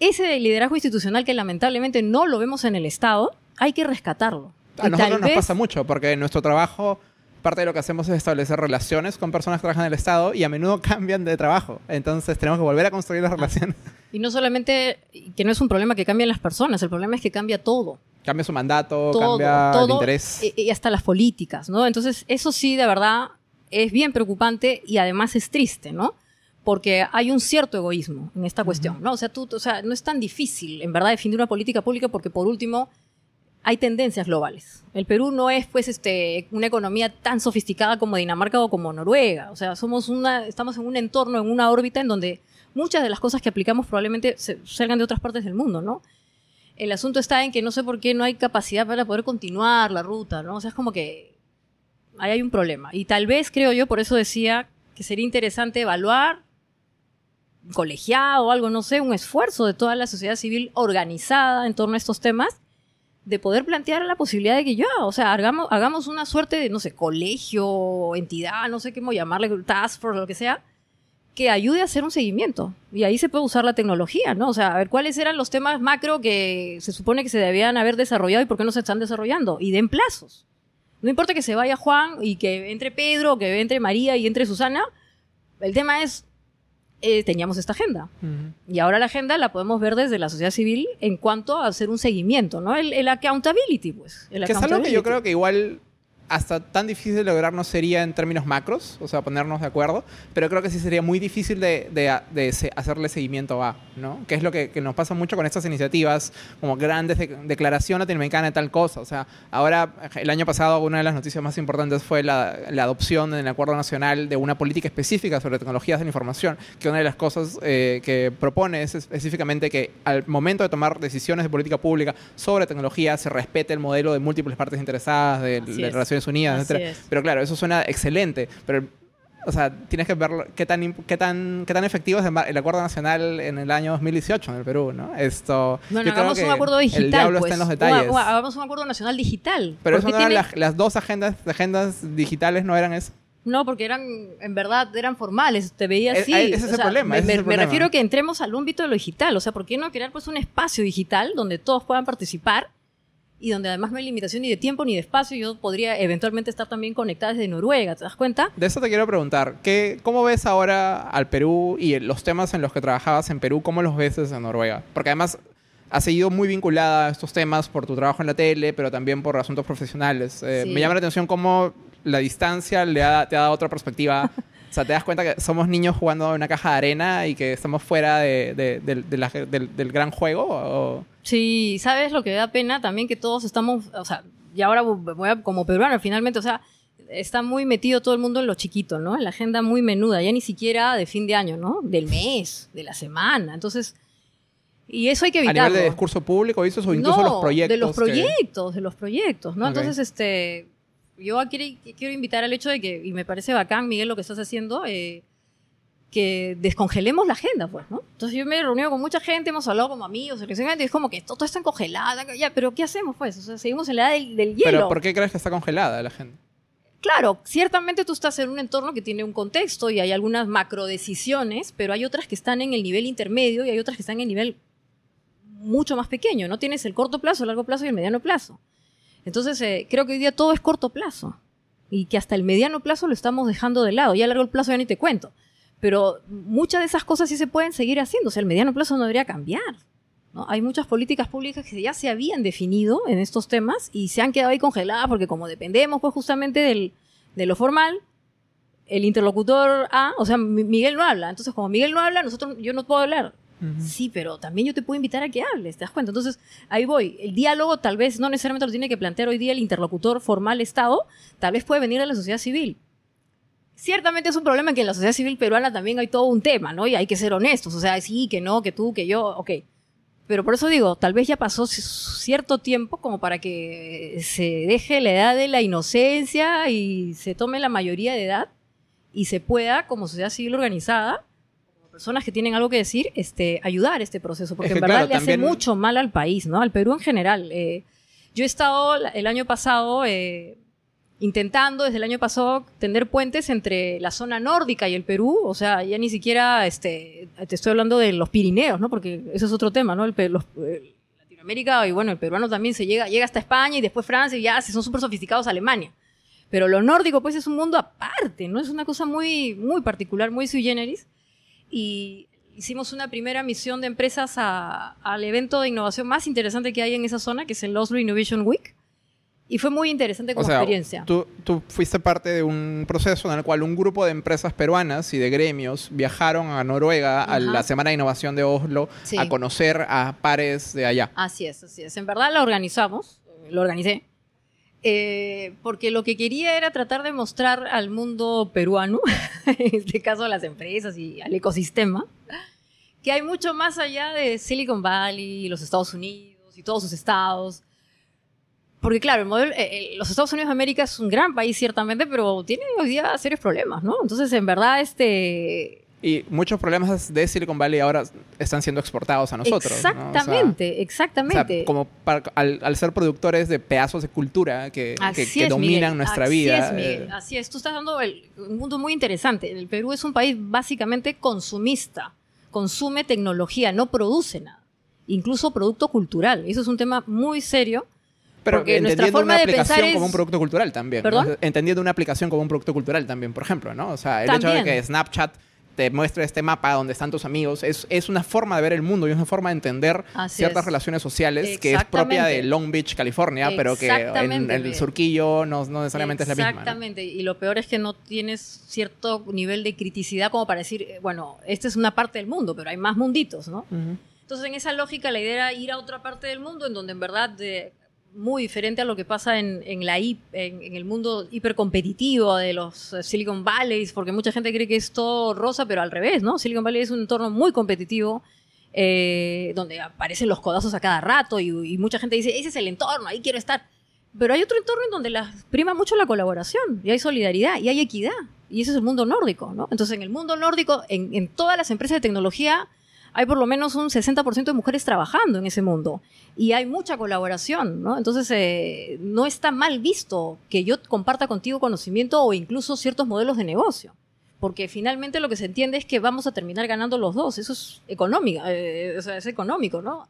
Ese liderazgo institucional que lamentablemente no lo vemos en el Estado, hay que rescatarlo. A Y nosotros nos vez- pasa mucho porque en nuestro trabajo parte de lo que hacemos es establecer relaciones con personas que trabajan en el Estado y a menudo cambian de trabajo. Entonces tenemos que volver a construir las relaciones. Y no solamente, que no es un problema que cambien las personas, el problema es que cambia todo. Cambia su mandato, todo, cambia el todo, interés. y, y hasta las políticas, ¿no? Entonces, eso sí, de verdad, es bien preocupante y además es triste, ¿no? Porque hay un cierto egoísmo en esta cuestión, ¿no? O sea, tú, o sea, no es tan difícil, en verdad, definir una política pública porque, por último, hay tendencias globales. El Perú no es, pues, este, una economía tan sofisticada como Dinamarca o como Noruega. O sea, somos una, estamos en un entorno, en una órbita en donde muchas de las cosas que aplicamos probablemente se- salgan de otras partes del mundo, ¿no? El asunto está en que no sé por qué no hay capacidad para poder continuar la ruta, ¿no? O sea, es como que ahí hay un problema. Y tal vez, creo yo, por eso decía que sería interesante evaluar colegiado o algo, no sé, un esfuerzo de toda la sociedad civil organizada en torno a estos temas, de poder plantear la posibilidad de que yo, o sea, hagamos, hagamos una suerte de, no sé, colegio, entidad, no sé cómo llamarle, task force, lo que sea, que ayude a hacer un seguimiento. Y ahí se puede usar la tecnología, ¿no? O sea, a ver cuáles eran los temas macro que se supone que se debían haber desarrollado y por qué no se están desarrollando. Y den plazos. No importa que se vaya Juan y que entre Pedro, que entre María y entre Susana. El tema es, eh, teníamos esta agenda. Y ahora la agenda la podemos ver desde la sociedad civil en cuanto a hacer un seguimiento, ¿no? El, el accountability, pues. El Que es algo que yo creo que igual hasta tan difícil de lograr no sería en términos macros, o sea, ponernos de acuerdo, pero creo que sí sería muy difícil de, de- de hacerle seguimiento a, ¿no? Que es lo que, que nos pasa mucho con estas iniciativas, como grandes de- declaración latinoamericana de tal cosa. O sea, ahora, el año pasado, una de las noticias más importantes fue la, la adopción en el Acuerdo Nacional de una política específica sobre tecnologías de la información, que una de las cosas eh, que propone es específicamente que al momento de tomar decisiones de política pública sobre tecnología se respete el modelo de múltiples partes interesadas, de, de es. Naciones Unidas, Así es. Pero claro, eso suena excelente, pero o sea, tienes que ver qué tan qué tan qué tan efectivo es el acuerdo nacional en el año 2018 en el Perú, ¿no? Esto Bueno, hagamos un acuerdo digital. El diablo pues. está en los Un- detalles. un- hagamos un acuerdo nacional digital. pero eso no eran tiene- las, las dos agendas agendas digitales no eran eso. No, porque eran, en verdad, eran formales. Te veía E- así. e- ese es O el sea, problema, Me, es el me problema. refiero a que entremos al ámbito de lo digital. O sea, ¿por qué no crear pues un espacio digital donde todos puedan participar y donde además no hay limitación ni de tiempo ni de espacio? Yo podría eventualmente estar también conectada desde Noruega, ¿te das cuenta? De eso te quiero preguntar, ¿qué, ¿cómo ves ahora al Perú y los temas en los que trabajabas en Perú, cómo los ves desde Noruega? Porque además has seguido muy vinculada a estos temas por tu trabajo en la tele, pero también por asuntos profesionales. Eh, Sí. Me llama la atención cómo la distancia le ha- te ha dado otra perspectiva. o sea, te das cuenta que somos niños jugando en una caja de arena y que estamos fuera de- de- del- de la- del, del gran juego. o- Sí, ¿sabes lo que da pena también? Que todos estamos, o sea, y ahora voy a, como peruano, finalmente, o sea, está muy metido todo el mundo en lo chiquito, ¿no? En la agenda muy menuda, ya ni siquiera de fin de año, ¿no? Del mes, de la semana. Entonces, y eso hay que a evitarlo. nivel de discurso público, ¿viste? O incluso No, los proyectos. De los que- proyectos, de los proyectos, ¿no? Entonces, este, yo quiero, quiero invitar al hecho de que, y me parece bacán, Miguel, lo que estás haciendo, eh, que descongelemos la agenda, pues, ¿no? Entonces yo me he reunido con mucha gente, hemos hablado como amigos, y es como que todo, todo está congelado, ya, pero ¿qué hacemos, pues? O sea, seguimos en la edad del, del hielo. Pero ¿por qué crees que está congelada la gente? Claro, ciertamente tú estás en un entorno que tiene un contexto y hay algunas macro decisiones, pero hay otras que están en el nivel intermedio y hay otras que están en el nivel mucho más pequeño, ¿no? Tienes el corto plazo, el largo plazo y el mediano plazo. Entonces, eh, creo que hoy día todo es corto plazo y que hasta el mediano plazo lo estamos dejando de lado. Ya el largo plazo ya ni te cuento. Pero muchas de esas cosas sí se pueden seguir haciendo. O sea, el mediano plazo no debería cambiar. ¿no? Hay muchas políticas públicas que ya se habían definido en estos temas y se han quedado ahí congeladas porque como dependemos pues justamente del, de lo formal, el interlocutor A, o sea, Mi- Miguel no habla. Entonces, como Miguel no habla, nosotros, yo no puedo hablar. Sí, pero también yo te puedo invitar a que hables, ¿te das cuenta? Entonces, ahí voy. El diálogo tal vez no necesariamente lo tiene que plantear hoy día el interlocutor formal Estado, tal vez puede venir de la sociedad civil. Ciertamente es un problema que en la sociedad civil peruana también hay todo un tema, ¿no? Y hay que ser honestos, o sea, sí, que no, que tú, que yo, ok. Pero por eso digo, tal vez ya pasó cierto tiempo como para que se deje la edad de la inocencia y se tome la mayoría de edad y se pueda, como sociedad civil organizada, personas que tienen algo que decir, este, ayudar este proceso, porque Es que, en verdad claro, le hace también- mucho mal al país, ¿no? Al Perú en general. Eh, yo he estado el año pasado eh, intentando desde el año pasado tender puentes entre la zona nórdica y el Perú, o sea, ya ni siquiera, este, te estoy hablando de los Pirineos, ¿no? Porque eso es otro tema, ¿no? El, los- eh, Latinoamérica y bueno, el peruano también se llega, llega hasta España y después Francia y ya se son súper sofisticados a Alemania. Pero lo nórdico, pues, es un mundo aparte, ¿no? Es una cosa muy, muy particular, muy sui generis. Y hicimos una primera misión de empresas a- al evento de innovación más interesante que hay en esa zona, que es el Oslo Innovation Week. Y fue muy interesante O como sea, experiencia. tú, tú fuiste parte de un proceso en el cual un grupo de empresas peruanas y de gremios viajaron a Noruega a la Semana de Innovación de Oslo Sí. a conocer a pares de allá. Así es, así es. En verdad la organizamos, lo organicé, eh, porque lo que quería era tratar de mostrar al mundo peruano, en este caso a las empresas y al ecosistema, que hay mucho más allá de Silicon Valley, los Estados Unidos y todos sus estados. Porque claro, el modelo, eh, eh, los Estados Unidos de América es un gran país ciertamente, pero tiene hoy día serios problemas, ¿no? Entonces, en verdad, este, Y muchos problemas de Silicon Valley ahora están siendo exportados a nosotros. ¿no? O sea, Exactamente, o sea, exactamente. como para- al, al ser productores de pedazos de cultura que, que- Así que es, dominan Miguel. nuestra Así vida. Es, Miguel. eh, Así es, tú estás dando el- un punto muy interesante. El Perú es un país básicamente consumista, consume tecnología, no produce nada, incluso producto cultural. Eso es un tema muy serio. pero porque nuestra entendiendo forma una de aplicación pensar como es- un producto cultural también. Entendiendo una aplicación como un producto cultural también, por ejemplo, ¿no? O sea, el hecho de que Snapchat te muestre este mapa donde están tus amigos es, es una forma de ver el mundo y es una forma de entender Así ciertas es. relaciones sociales que es propia de. Long Beach, California, pero que en el surquillo no, no necesariamente es la misma. ¿no? Exactamente. Y lo peor es que no tienes cierto nivel de criticidad como para decir, eh, bueno, esta es una parte del mundo, pero hay más munditos, ¿no? Entonces, en esa lógica, la idea era ir a otra parte del mundo en donde en verdad, de- muy diferente a lo que pasa en, en la en, en el mundo hipercompetitivo de los eh, Silicon Valleys, porque mucha gente cree que es todo rosa, pero al revés, ¿no? Silicon Valley es un entorno muy competitivo. eh, donde aparecen los codazos a cada rato y, y mucha gente dice, ese es el entorno, ahí quiero estar. Pero hay otro entorno en donde la, prima mucho la colaboración y hay solidaridad y hay equidad. Y ese es el mundo nórdico, ¿no? Entonces, en el mundo nórdico, en, en todas las empresas de tecnología, hay por lo menos un 60% de mujeres trabajando en ese mundo. Y hay mucha colaboración, ¿no? Entonces, eh, no está mal visto que yo comparta contigo conocimiento o incluso ciertos modelos de negocio. Porque finalmente lo que se entiende es que vamos a terminar ganando los dos. Eso es económico, o sea, es económico, ¿no?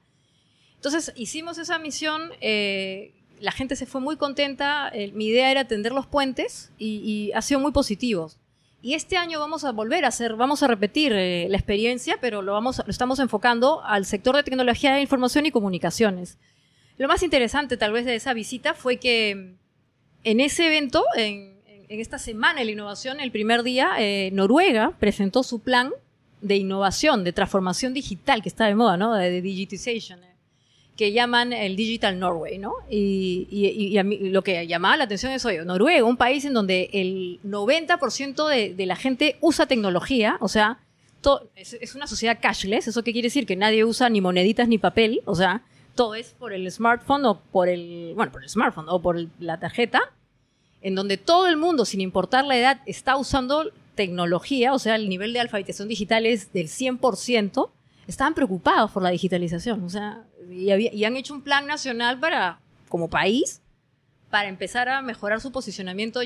Entonces hicimos esa misión, eh, la gente se fue muy contenta, eh, mi idea era tender los puentes y, y ha sido muy positivo. Y este año vamos a volver a hacer, vamos a repetir eh, la experiencia, pero lo, vamos, lo estamos enfocando al sector de tecnología de información y comunicaciones. Lo más interesante tal vez de esa visita fue que en ese evento, en, en esta semana de la innovación, el primer día, eh, Noruega presentó su plan de innovación, de transformación digital, que está de moda, ¿no? De, de digitization, eh, que llaman el Digital Norway, ¿no? Y, y- y a mí lo que llamaba la atención es, oye, Noruega, un país en donde el 90% de, de la gente usa tecnología, o sea, to- es, es una sociedad cashless, ¿eso qué quiere decir? Que nadie usa ni moneditas ni papel, o sea, todo es por el smartphone o por el, bueno, por el smartphone o por el- la tarjeta, en donde todo el mundo, sin importar la edad, está usando tecnología, o sea, el nivel de alfabetización digital es del 100%, estaban preocupados por la digitalización, o sea, y, había- y han hecho un plan nacional para, como país, para empezar a mejorar su posicionamiento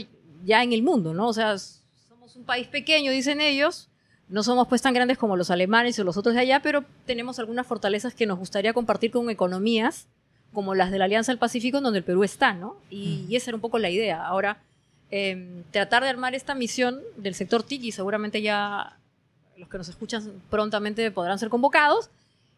ya en el mundo, ¿no? O sea, somos un país pequeño, dicen ellos, no somos pues tan grandes como los alemanes o los otros de allá, pero tenemos algunas fortalezas que nos gustaría compartir con economías como las de la Alianza del Pacífico, en donde el Perú está, ¿no? Y, y esa era un poco la idea. Ahora, eh, tratar de armar esta misión del sector TIC, y seguramente ya los que nos escuchan prontamente podrán ser convocados,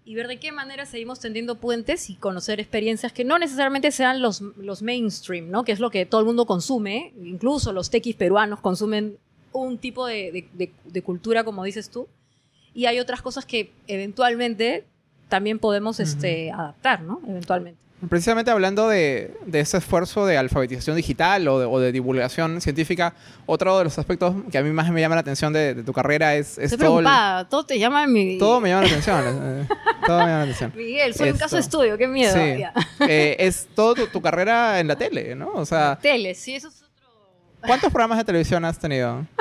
y ver de qué manera seguimos tendiendo puentes y conocer experiencias que no necesariamente sean los, los mainstream, ¿no? Que es lo que todo el mundo consume, incluso los tequis peruanos consumen un tipo de, de- de- de cultura, como dices tú, y hay otras cosas que eventualmente también podemos este, adaptar, ¿no? Eventualmente. Precisamente hablando de, de ese esfuerzo de alfabetización digital o de, o de divulgación científica, otro de los aspectos que a mí más me llama la atención de, de tu carrera es, es Estoy todo, el- preocupada, todo te llama mi... todo me llama la atención. eh, todo me llama la atención. Miguel, soy un Esto. caso de estudio, qué miedo. Sí. Eh, es todo tu, tu carrera en la tele, ¿no? O sea, Tele, sí, eso es otro... ¿cuántos programas de televisión has tenido?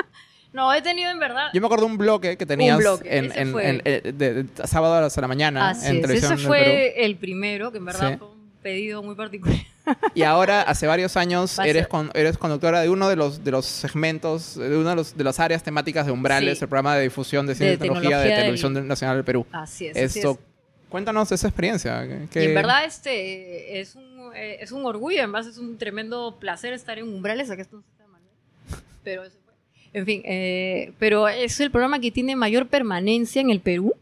No, he tenido en verdad... Yo me acuerdo de un bloque que tenías bloque, en, en- fue. en- eh, de, de sábado a la mañana Así en es, televisión ese del Perú. fue el primero, que en verdad Sí. fue un pedido muy particular. Y ahora, hace varios años, eres, con- eres conductora de uno de los, de los segmentos, de una de, los- de las áreas temáticas de Umbrales, Sí. el programa de difusión de ciencia y tecnología de Televisión del- Nacional del Perú. Así es. así Esto, es. cuéntanos esa experiencia. que- Y en verdad este es un, eh, es un orgullo, además es un tremendo placer estar en Umbrales, acá esto no se ¿no? Pero eso fue. En fin, eh, pero es el programa que tiene mayor permanencia en el Perú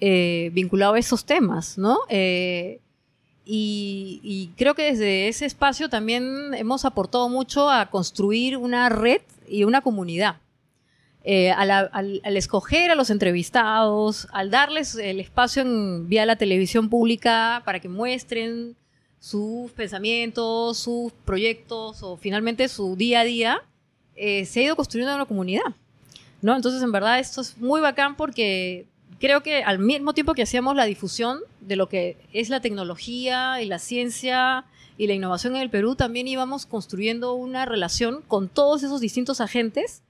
eh, vinculado a esos temas, ¿no? Eh, y, y creo que desde ese espacio también hemos aportado mucho a construir una red y una comunidad. Eh, a la- al, al escoger a los entrevistados, al darles el espacio en, vía la televisión pública para que muestren sus pensamientos, sus proyectos o finalmente su día a día, eh, se ha ido construyendo una comunidad. ¿no? Entonces, en verdad, esto es muy bacán porque creo que al mismo tiempo que hacíamos la difusión de lo que es la tecnología y la ciencia y la innovación en el Perú, también íbamos construyendo una relación con todos esos distintos agentes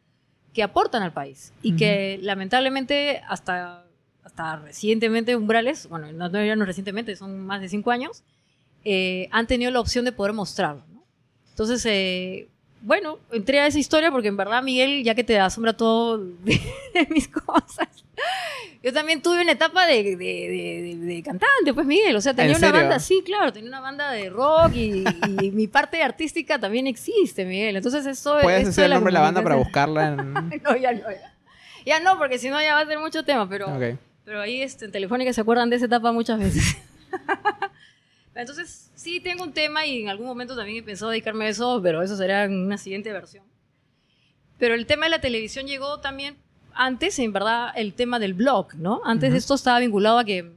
que aportan al país y que lamentablemente hasta, hasta recientemente Umbrales, bueno, no, no, no recientemente, son más de cinco años, eh, han tenido la opción de poder mostrarlo. ¿no? Entonces, eh, bueno, entré a esa historia porque en verdad, Miguel, ya que te asombra todo de, de mis cosas, yo también tuve una etapa de, de, de- cantante, pues Miguel, o sea, tenía ¿En una serio? banda, sí, claro, tenía una banda de rock y, y mi parte artística también existe, Miguel. Entonces, eso Puedes esto decir el nombre de la banda para buscarla en... no, ya no, ya. Ya no, porque si no ya va a ser mucho tema, pero, pero ahí este, en Telefónica se acuerdan de esa etapa muchas veces. Entonces, sí tengo un tema y en algún momento también he pensado dedicarme a eso, pero eso será en una siguiente versión. Pero el tema de la televisión llegó también antes, en verdad, el tema del blog, ¿no? Antes Ujú. esto estaba vinculado a que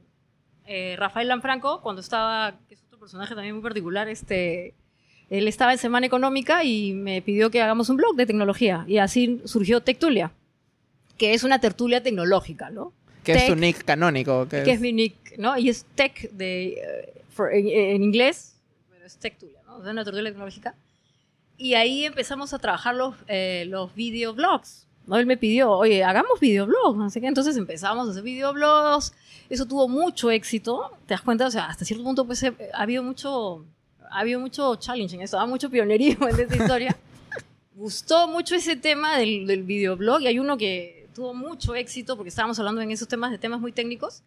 eh, Rafael Lanfranco, cuando estaba, que es otro personaje también muy particular, este, él estaba en Semana Económica y me pidió que hagamos un blog de tecnología. Y así surgió Tectulia, que es una tertulia tecnológica, ¿no? ¿Qué es tu Tech, nick canónico? ¿Qué que es mi nick, ¿no? Y es tech de, eh, for- en, en inglés, pero es Tectulia, ¿no? O sea, una tertulia tecnológica. Y ahí empezamos a trabajar los, eh, los videoblogs. ¿no? Él me pidió, oye, hagamos videoblogs, no sé qué. Entonces empezamos a hacer videoblogs. Eso tuvo mucho éxito. ¿Te das cuenta? O sea, hasta cierto punto, pues, eh, ha habido mucho, ha habido mucho challenge en eso, ha mucho pionerismo en esta historia. Gustó mucho ese tema del, del videoblog y hay uno que tuvo mucho éxito porque estábamos hablando en esos temas de temas muy técnicos.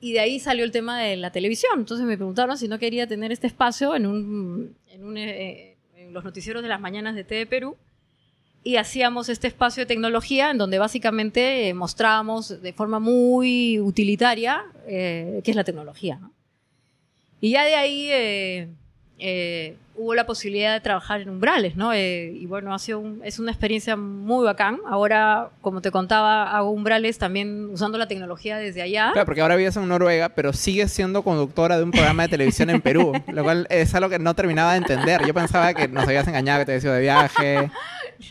Y de ahí salió el tema de la televisión. Entonces me preguntaron si no quería tener este espacio en, un, en, un, eh, en los noticieros de las mañanas de TV Perú. y hacíamos este espacio de tecnología en donde básicamente eh, mostrábamos de forma muy utilitaria eh, qué es la tecnología. ¿no? Y ya de ahí eh, hubo la posibilidad de trabajar en umbrales, ¿no? Eh, y bueno, ha sido un- es una experiencia muy bacán. Ahora, como te contaba, hago umbrales también usando la tecnología desde allá. Claro, porque ahora vives en Noruega, pero sigues siendo conductora de un programa de televisión en Perú, lo cual es algo que no terminaba de entender. Yo pensaba que nos habías engañado, que te habías ido de viaje.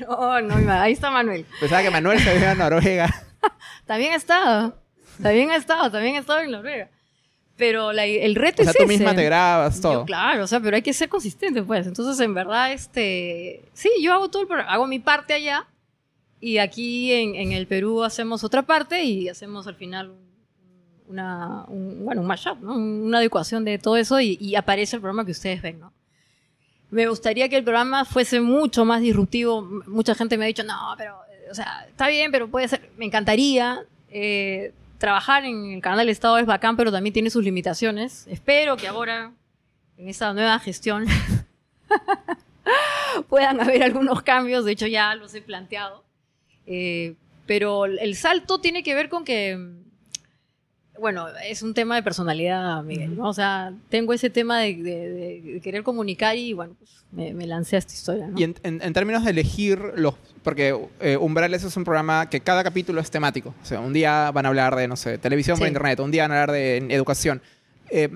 No, no, ahí está Manuel. Pensaba que Manuel se había ido a Noruega. También ha estado. También ha estado, también ha estado en Noruega. Pero la- el reto O sea, es tú ese. misma te grabas, Yo, todo. claro, o sea, pero hay que ser consistente, pues. Entonces, en verdad, este, sí, yo hago todo el hago mi parte allá y aquí en, en el Perú hacemos otra parte y hacemos al final un- una, un, bueno, un mashup, ¿no? Una adecuación de todo eso y, y aparece el programa que ustedes ven, ¿no? Me gustaría que el programa fuese mucho más disruptivo. Mucha gente me ha dicho, no, pero, eh, o sea, está bien, pero puede ser. Me encantaría. eh, trabajar en el canal del Estado es bacán, pero también tiene sus limitaciones. Espero que ahora, en esta nueva gestión, puedan haber algunos cambios. De hecho, ya los he planteado. Eh, pero el salto tiene que ver con que, bueno, es un tema de personalidad, Miguel. ¿no? O sea, tengo ese tema de, de- de querer comunicar y, bueno, pues me, me lancé a esta historia. ¿no? Y en, en- en términos de elegir los... Porque eh, Umbrales es un programa que cada capítulo es temático. O sea, un día van a hablar de, no sé, televisión por Sí. internet, un día van a hablar de educación. Eh,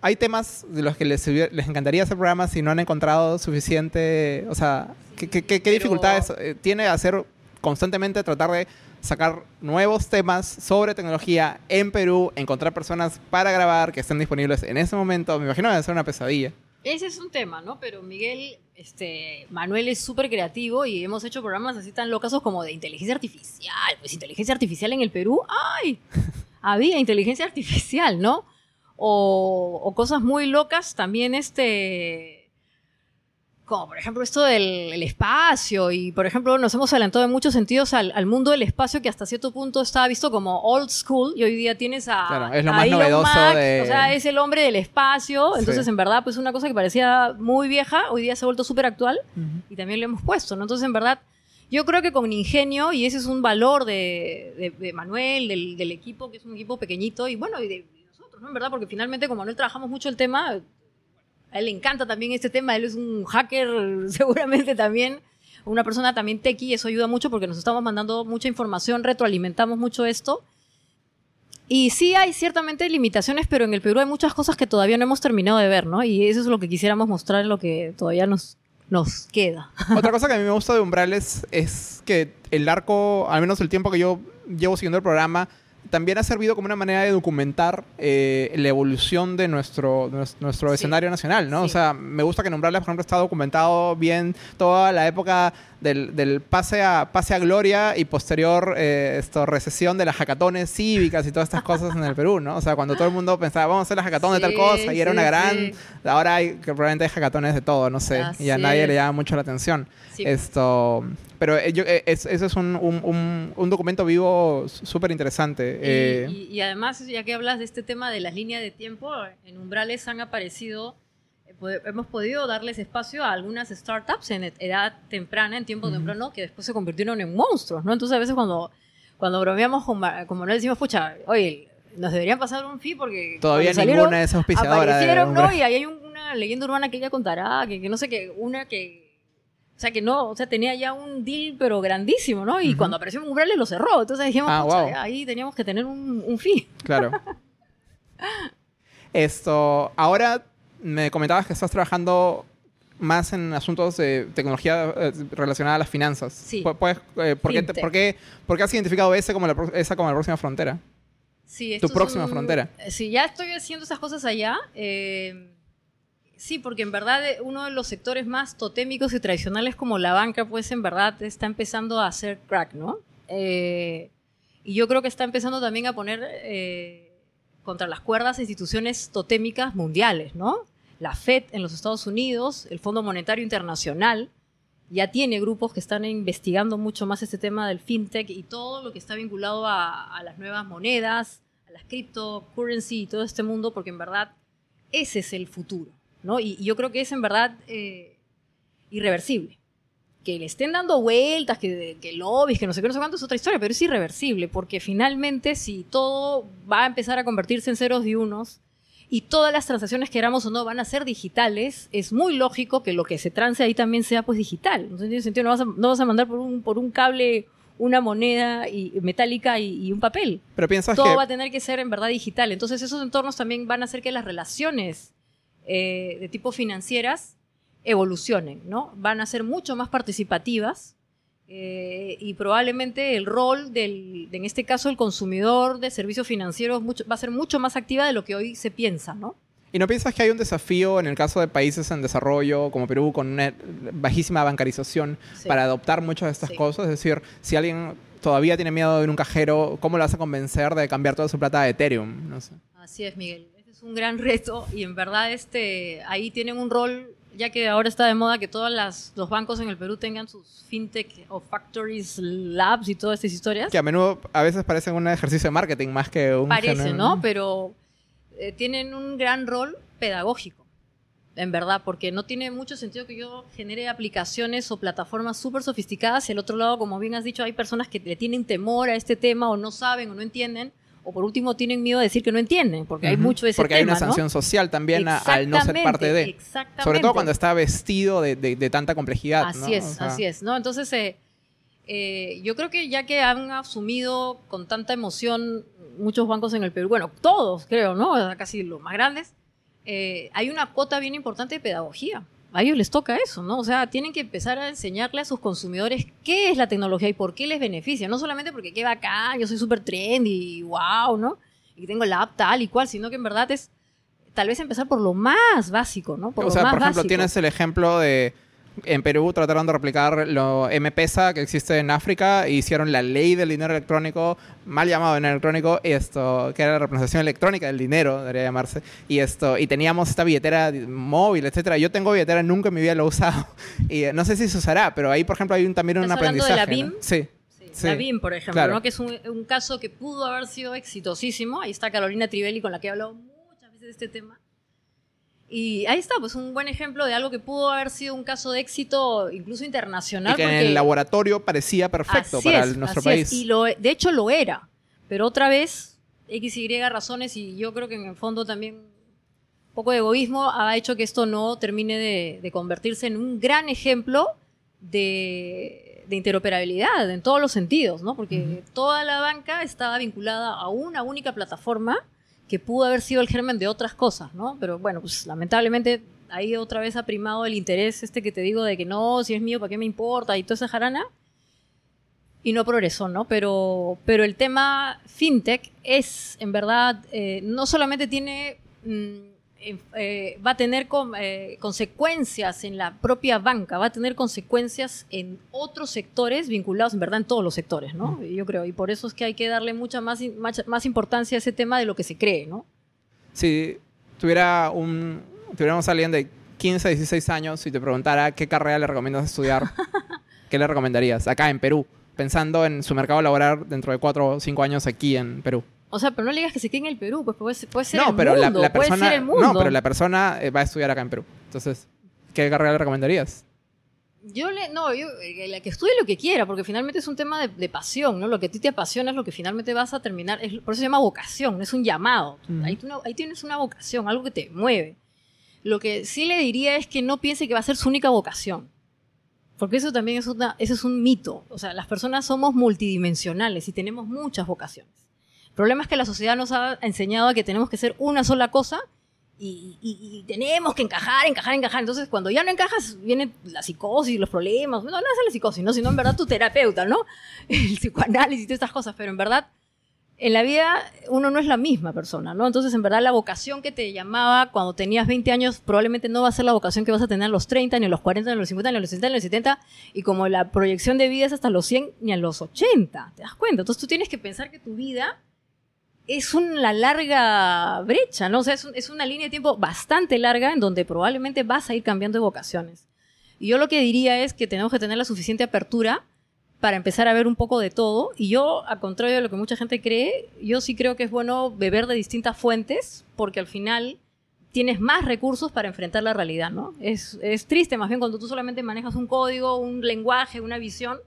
¿Hay temas de los que les, les encantaría hacer programas si no han encontrado suficiente... O sea, ¿qué, qué- qué- dificultades eh, tiene hacer constantemente tratar de sacar nuevos temas sobre tecnología en Perú, encontrar personas para grabar que estén disponibles en ese momento? Me imagino que debe ser una pesadilla. Ese es un tema, ¿no? Pero Miguel, este, Manuel es súper creativo y hemos hecho programas así tan locazos como de inteligencia artificial. Pues inteligencia artificial en el Perú, ¡ay! Había inteligencia artificial, ¿no? O, o cosas muy locas también, este... Como por ejemplo esto del el espacio y por ejemplo nos hemos adelantado en muchos sentidos al, al mundo del espacio que hasta cierto punto estaba visto como old school y hoy día tienes a, Claro, es lo a más Elon novedoso de- o sea, es el hombre del espacio, entonces Sí. en verdad pues una cosa que parecía muy vieja, hoy día se ha vuelto súper actual y también lo hemos puesto, ¿no? Entonces en verdad yo creo que con ingenio, y ese es un valor de, de- de Manuel, del, del equipo, que es un equipo pequeñito, y bueno, y de, nosotros, ¿no? En verdad, porque finalmente con Manuel trabajamos mucho el tema, él le encanta también este tema, él es un hacker seguramente también, una persona también techie, eso ayuda mucho porque nos estamos mandando mucha información, retroalimentamos mucho esto. Y sí hay ciertamente limitaciones, pero en el Perú hay muchas cosas que todavía no hemos terminado de ver, ¿no? Y eso es lo que quisiéramos mostrar lo que todavía nos, nos queda. Otra cosa que a mí me gusta de Umbrales es que el arco, al menos el tiempo que yo llevo siguiendo el programa, también ha servido como una manera de documentar eh, la evolución de nuestro, de nues- nuestro Sí. escenario nacional, ¿no? O Sí. sea, me gusta que en Umbrales, por ejemplo, está documentado bien toda la época del, del pase, a, pase a gloria y posterior eh, esto, recesión de las hackatones cívicas y todas estas cosas en el Perú, ¿no? O sea, cuando todo el mundo pensaba, vamos a hacer la hackatón de tal Sí, cosa y era sí, una gran... sí. Ahora hay, que probablemente hay hackatones de todo, no sé, y a nadie es. le llama mucho la atención. Sí. Esto, pero eh, yo, eh, es- eso es un, un- un- un documento vivo súper interesante. Y, eh, y- y además, ya que hablas de este tema de las líneas de tiempo, en Umbrales han aparecido, eh, hemos podido darles espacio a algunas startups en ed- edad temprana, en tiempo Ujú. temprano, que después se convirtieron en monstruos, ¿no? Entonces a veces cuando, cuando bromeamos con, con Manuel decimos, pucha, oye, nos deberían pasar un fee porque todavía salieron, ninguna es auspiciadora. de aparecieron, ¿no? Y ahí hay un- una leyenda urbana que ella contará, que, que no sé qué, una que... O sea, que no, o sea, tenía ya un deal, pero grandísimo, ¿no? Y Ujú. cuando apareció en Umbrales lo cerró. Entonces dijimos, Ah, wow. ahí teníamos que tener un, un fee. Claro. Esto, ahora me comentabas que estás trabajando más en asuntos de tecnología eh, relacionada a las finanzas. Sí. Pu- ¿Puedes, eh, por, qué por qué- por qué has identificado ese como la esa como la próxima frontera? Sí, Tu próxima un- frontera. Sí, ya estoy haciendo esas cosas allá. eh, sí, porque en verdad eh, uno de los sectores más totémicos y tradicionales como la banca, pues en verdad está empezando a hacer crack, ¿no? Eh, y yo creo que está empezando también a poner eh, contra las cuerdas instituciones totémicas mundiales, ¿no? La Fed en los Estados Unidos, el Fondo Monetario Internacional, ya tiene grupos que están investigando mucho más este tema del fintech y todo lo que está vinculado a, a las nuevas monedas, a las cryptocurrency y todo este mundo, porque en verdad ese es el futuro, ¿no? Y, y yo creo que es en verdad eh, irreversible. que le estén dando vueltas, que, que lobbies, que no sé qué, no sé cuánto, es otra historia, pero es irreversible, porque finalmente si todo va a empezar a convertirse en ceros y unos, y todas las transacciones, queramos o no, van a ser digitales, es muy lógico que lo que se trance ahí también sea pues digital. No tiene sentido, no vas a, no vas a mandar por un, por un cable una moneda y, metálica y, un papel. Pero piensas Todo que... va a tener que ser en verdad digital. Entonces esos entornos también van a hacer que las relaciones eh, de tipo financieras evolucionen, ¿no? Van a ser mucho más participativas eh, y probablemente el rol del, en este caso, el consumidor de servicios financieros va a ser mucho más activa de lo que hoy se piensa, ¿no? ¿Y no piensas que hay un desafío en el caso de países en desarrollo como Perú con una bajísima bancarización para adoptar muchas de estas cosas? Es decir, si alguien todavía tiene miedo de ir a un cajero, ¿cómo lo vas a convencer de cambiar toda su plata a Ethereum? No sé. Así es, Miguel. Es un gran reto y en verdad este, ahí tienen un rol ya que ahora está de moda que todos los bancos en el Perú tengan sus fintech o factories labs y todas estas historias. Que a menudo a veces parecen un ejercicio de marketing más que un... Parece, ¿no? Pero eh, tienen un gran rol pedagógico, en verdad, porque no tiene mucho sentido que yo genere aplicaciones o plataformas súper sofisticadas y al otro lado, como bien has dicho, hay personas que le tienen temor a este tema o no saben o no entienden o por último tienen miedo a decir que no entienden, porque hay mucho de ese Porque hay una sanción social también al no ser parte de. Exactamente. Sobre todo cuando está vestido de, tanta complejidad. Así es, así es. ¿no? Entonces, eh, eh, yo creo que ya que han asumido con tanta emoción muchos bancos en el Perú, bueno, todos creo, ¿no? Casi los más grandes, eh, hay una cuota bien importante de pedagogía a ellos les toca eso, ¿no? O sea, tienen que empezar a enseñarle a sus consumidores qué es la tecnología y por qué les beneficia. No solamente porque qué bacán, yo soy súper trendy, wow, ¿no? Y tengo la app tal y cual, sino que en verdad es tal vez empezar por lo más básico, ¿no? Por o sea, por ejemplo, tienes el ejemplo de en Perú trataron de replicar lo M-Pesa que existe en África e hicieron la ley del dinero electrónico, mal llamado dinero electrónico, esto, que era la representación electrónica del dinero, debería llamarse, y esto, y teníamos esta billetera móvil, etcétera. Yo tengo billetera, nunca en mi vida lo he usado, y eh, no sé si se usará, pero ahí, por ejemplo, hay un, también un aprendizaje. de la BIM? Sí. La BIM, por ejemplo, ¿no? que es un, un, caso que pudo haber sido exitosísimo. Ahí está Carolina Trivelli, con la que he hablado muchas veces de este tema y ahí está, pues un buen ejemplo de algo que pudo haber sido un caso de éxito incluso internacional. Y que en el laboratorio parecía perfecto para nuestro país. Y lo, de hecho lo era. Pero otra vez, X y Y razones, y yo creo que en el fondo también un poco de egoísmo ha hecho que esto no termine de, convertirse en un gran ejemplo de, interoperabilidad en todos los sentidos, ¿no? Porque toda la banca estaba vinculada a una única plataforma que pudo haber sido el germen de otras cosas, ¿no? Pero bueno, pues lamentablemente ahí otra vez ha primado el interés este que te digo de que no, si es mío, ¿para qué me importa? Y toda esa jarana. Y no progresó, ¿no? Pero, pero el tema fintech es, en verdad, eh, no solamente tiene... Mm, eh, va a tener eh, consecuencias en la propia banca, va a tener consecuencias en otros sectores vinculados, en verdad, en todos los sectores, ¿no? Yo creo, y por eso es que hay que darle mucha más, más, importancia a ese tema de lo que se cree, ¿no? Si tuviera un, tuviéramos a alguien de 15, 16 años y te preguntara qué carrera le recomiendas estudiar, ¿qué le recomendarías acá en Perú? Pensando en su mercado laboral dentro de 4 o 5 años aquí en Perú. O sea, pero no le digas que se quede en el Perú, pues puede, ser el pero mundo, la, persona, puede ser el mundo. No, pero la persona eh, va a estudiar acá en Perú. Entonces, ¿qué carrera le recomendarías? Yo le, no, yo, eh, la que estudie lo que quiera, porque finalmente es un tema de, pasión, ¿no? Lo que a ti te apasiona es lo que finalmente vas a terminar, es, por eso se llama vocación, es un llamado. ahí, ahí tienes una vocación, algo que te mueve. Lo que sí le diría es que no piense que va a ser su única vocación. Porque eso también es, una, eso es un mito. O sea, las personas somos multidimensionales y tenemos muchas vocaciones. Problema es que la sociedad nos ha enseñado a que tenemos que ser una sola cosa y, tenemos que encajar, encajar, encajar. Entonces, cuando ya no encajas, viene la psicosis, los problemas. No, no es la psicosis, ¿no? sino en verdad tu terapeuta, ¿no? El psicoanálisis y todas estas cosas. Pero en verdad, en la vida uno no es la misma persona, ¿no? Entonces, en verdad, la vocación que te llamaba cuando tenías 20 años probablemente no va a ser la vocación que vas a tener a los 30, ni a los 40, ni a los 50, ni a los 60, ni a los 70. Y como la proyección de vida es hasta los 100, ni a los 80. ¿Te das cuenta? Entonces, tú tienes que pensar que tu vida es una larga brecha, ¿no? O sea, es, una línea de tiempo bastante larga en donde probablemente vas a ir cambiando de vocaciones. Y yo lo que diría es que tenemos que tener la suficiente apertura para empezar a ver un poco de todo. Y yo, a contrario de lo que mucha gente cree, yo sí creo que es bueno beber de distintas fuentes, porque al final tienes más recursos para enfrentar la realidad, ¿no? Es, es triste más bien cuando tú solamente manejas un código, un lenguaje, una visión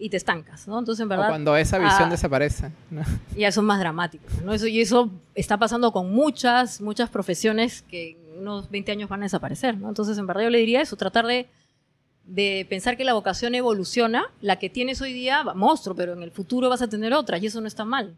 y te estancas, ¿no? Entonces, en verdad... O cuando esa visión ah, desaparece. ¿no? Ya son más dramáticos, ¿no? Eso, y eso está pasando con muchas, muchas profesiones que en unos 20 años van a desaparecer, ¿no? Entonces, en verdad yo le diría eso, tratar de, de pensar que la vocación evoluciona, la que tienes hoy día, monstruo, pero en el futuro vas a tener otras y eso no está mal.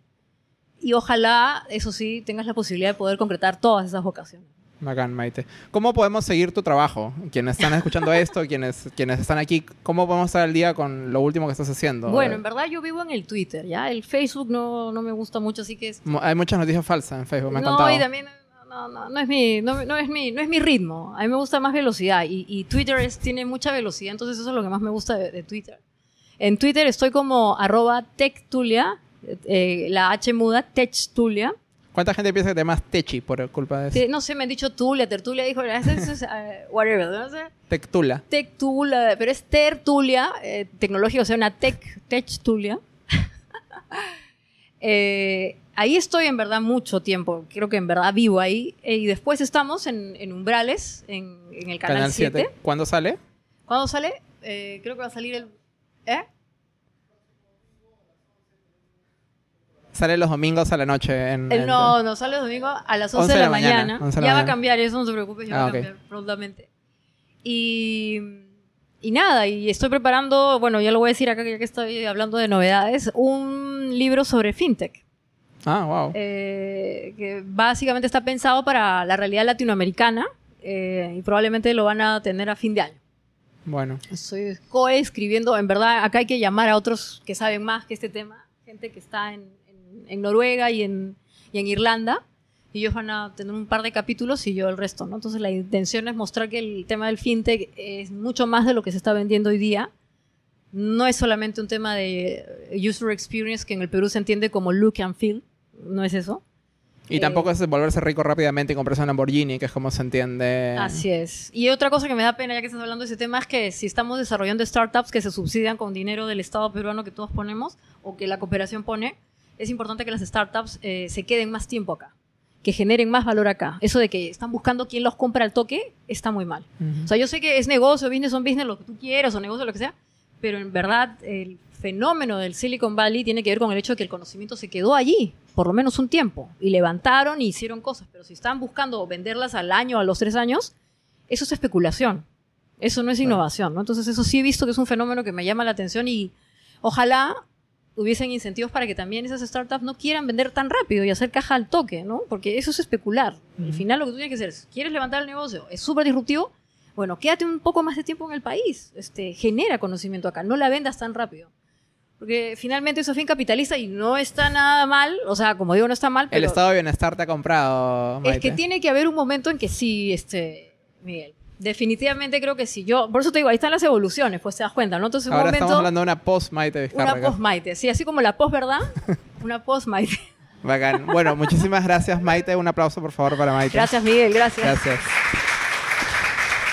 Y ojalá, eso sí, tengas la posibilidad de poder concretar todas esas vocaciones. Bacán, Maite. ¿Cómo podemos seguir tu trabajo? Quienes están escuchando esto, quienes, quienes están aquí, ¿cómo podemos estar al día con lo último que estás haciendo? Bueno, en verdad yo vivo en el Twitter, ¿ya? El Facebook no, no me gusta mucho, así que es... Hay muchas noticias falsas en Facebook, me han no, contado. y también no, no, no es mi, no, no es mi, no es mi ritmo. A mí me gusta más velocidad y, y Twitter es- tiene mucha velocidad, entonces eso es lo que más me gusta de, de Twitter. En Twitter estoy como arroba techtulia, eh, la H muda, techtulia. ¿Cuánta gente piensa que te llamas Techi por culpa de eso? No sé, me han dicho tulia, tertulia, dijo, eso es, eh, whatever, no sé. Tectula. Tectulia, pero es tertulia, eh, tecnológica, o sea, una tech, techtulia. Eh, ahí estoy en verdad mucho tiempo, creo que en verdad vivo ahí. Eh, y después estamos en, en Umbrales, en, en el Canal, 7. ¿Cuándo sale? ¿Cuándo sale? Eh, creo que va a salir el... ¿Eh? Sale los domingos a la noche en... En- no, no sale el domingo a las 11, de la, mañana. 11 la ya va a mañana. cambiar, eso no se preocupe, ya Ah, va a cambiar prontamente. Y, y nada, y estoy preparando, bueno, ya lo voy a decir acá ya que estoy hablando de novedades, un libro sobre fintech. Ah, wow. eh, que básicamente está pensado para la realidad latinoamericana eh, y probablemente lo van a tener a fin de año. Bueno. Estoy coescribiendo, en verdad acá hay que llamar a otros que saben más que este tema, gente que está en, en- en Noruega y en, y en Irlanda, y ellos van a tener un par de capítulos y yo el resto, ¿no? Entonces la intención es mostrar que el tema del fintech es mucho más de lo que se está vendiendo hoy día. No es solamente un tema de user experience que en el Perú se entiende como look and feel, no es eso. Y Eh, tampoco es volverse rico rápidamente y comprarse un Lamborghini, que es como se entiende. Así es. Y otra cosa que me da pena, ya que estás hablando de ese tema, es que si estamos desarrollando startups que se subsidian con dinero del Estado peruano que todos ponemos o que la cooperación pone, es importante que las startups eh, se queden más tiempo acá, que generen más valor acá. Eso de que están buscando quién los compra al toque está muy mal. Ujú. O sea, yo sé que es negocio, business on business, lo que tú quieras, o negocio, lo que sea, pero en verdad el fenómeno del Silicon Valley tiene que ver con el hecho de que el conocimiento se quedó allí, por lo menos un tiempo, y levantaron y hicieron cosas, pero si están buscando venderlas al año, a los tres años, eso es especulación. Eso no es innovación, ¿no? Entonces, eso sí he visto que es un fenómeno que me llama la atención y ojalá hubiesen incentivos para que también esas startups no quieran vender tan rápido y hacer caja al toque, ¿no? Porque eso es especular. Al final lo que tú tienes que hacer es, ¿quieres levantar el negocio? Es súper disruptivo. Bueno, quédate un poco más de tiempo en el país. Este, genera conocimiento acá. No la vendas tan rápido. Porque finalmente es un fin capitalista y no está nada mal. O sea, como digo, no está mal, El estado de bienestar te ha comprado, es que tiene que haber un momento en que sí, este, Miguel. Definitivamente creo que sí. Yo, por eso te digo, ahí están las evoluciones, pues te das cuenta, ¿no? Entonces, un Ahora momento, estamos hablando de una post-Maite una post-Maite. Sí, así como la post-verdad, una post-Maite. Bacán. Bueno, muchísimas gracias, Maite. Un aplauso, por favor, para Maite. Gracias, Miguel, gracias. Gracias.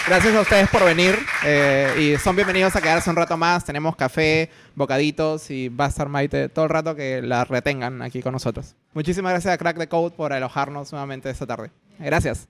Gracias a ustedes por venir eh, y son bienvenidos a quedarse un rato más. Tenemos café, bocaditos y va a estar Maite todo el rato que la retengan aquí con nosotros. Muchísimas gracias a Crack the Code por alojarnos nuevamente esta tarde. Gracias.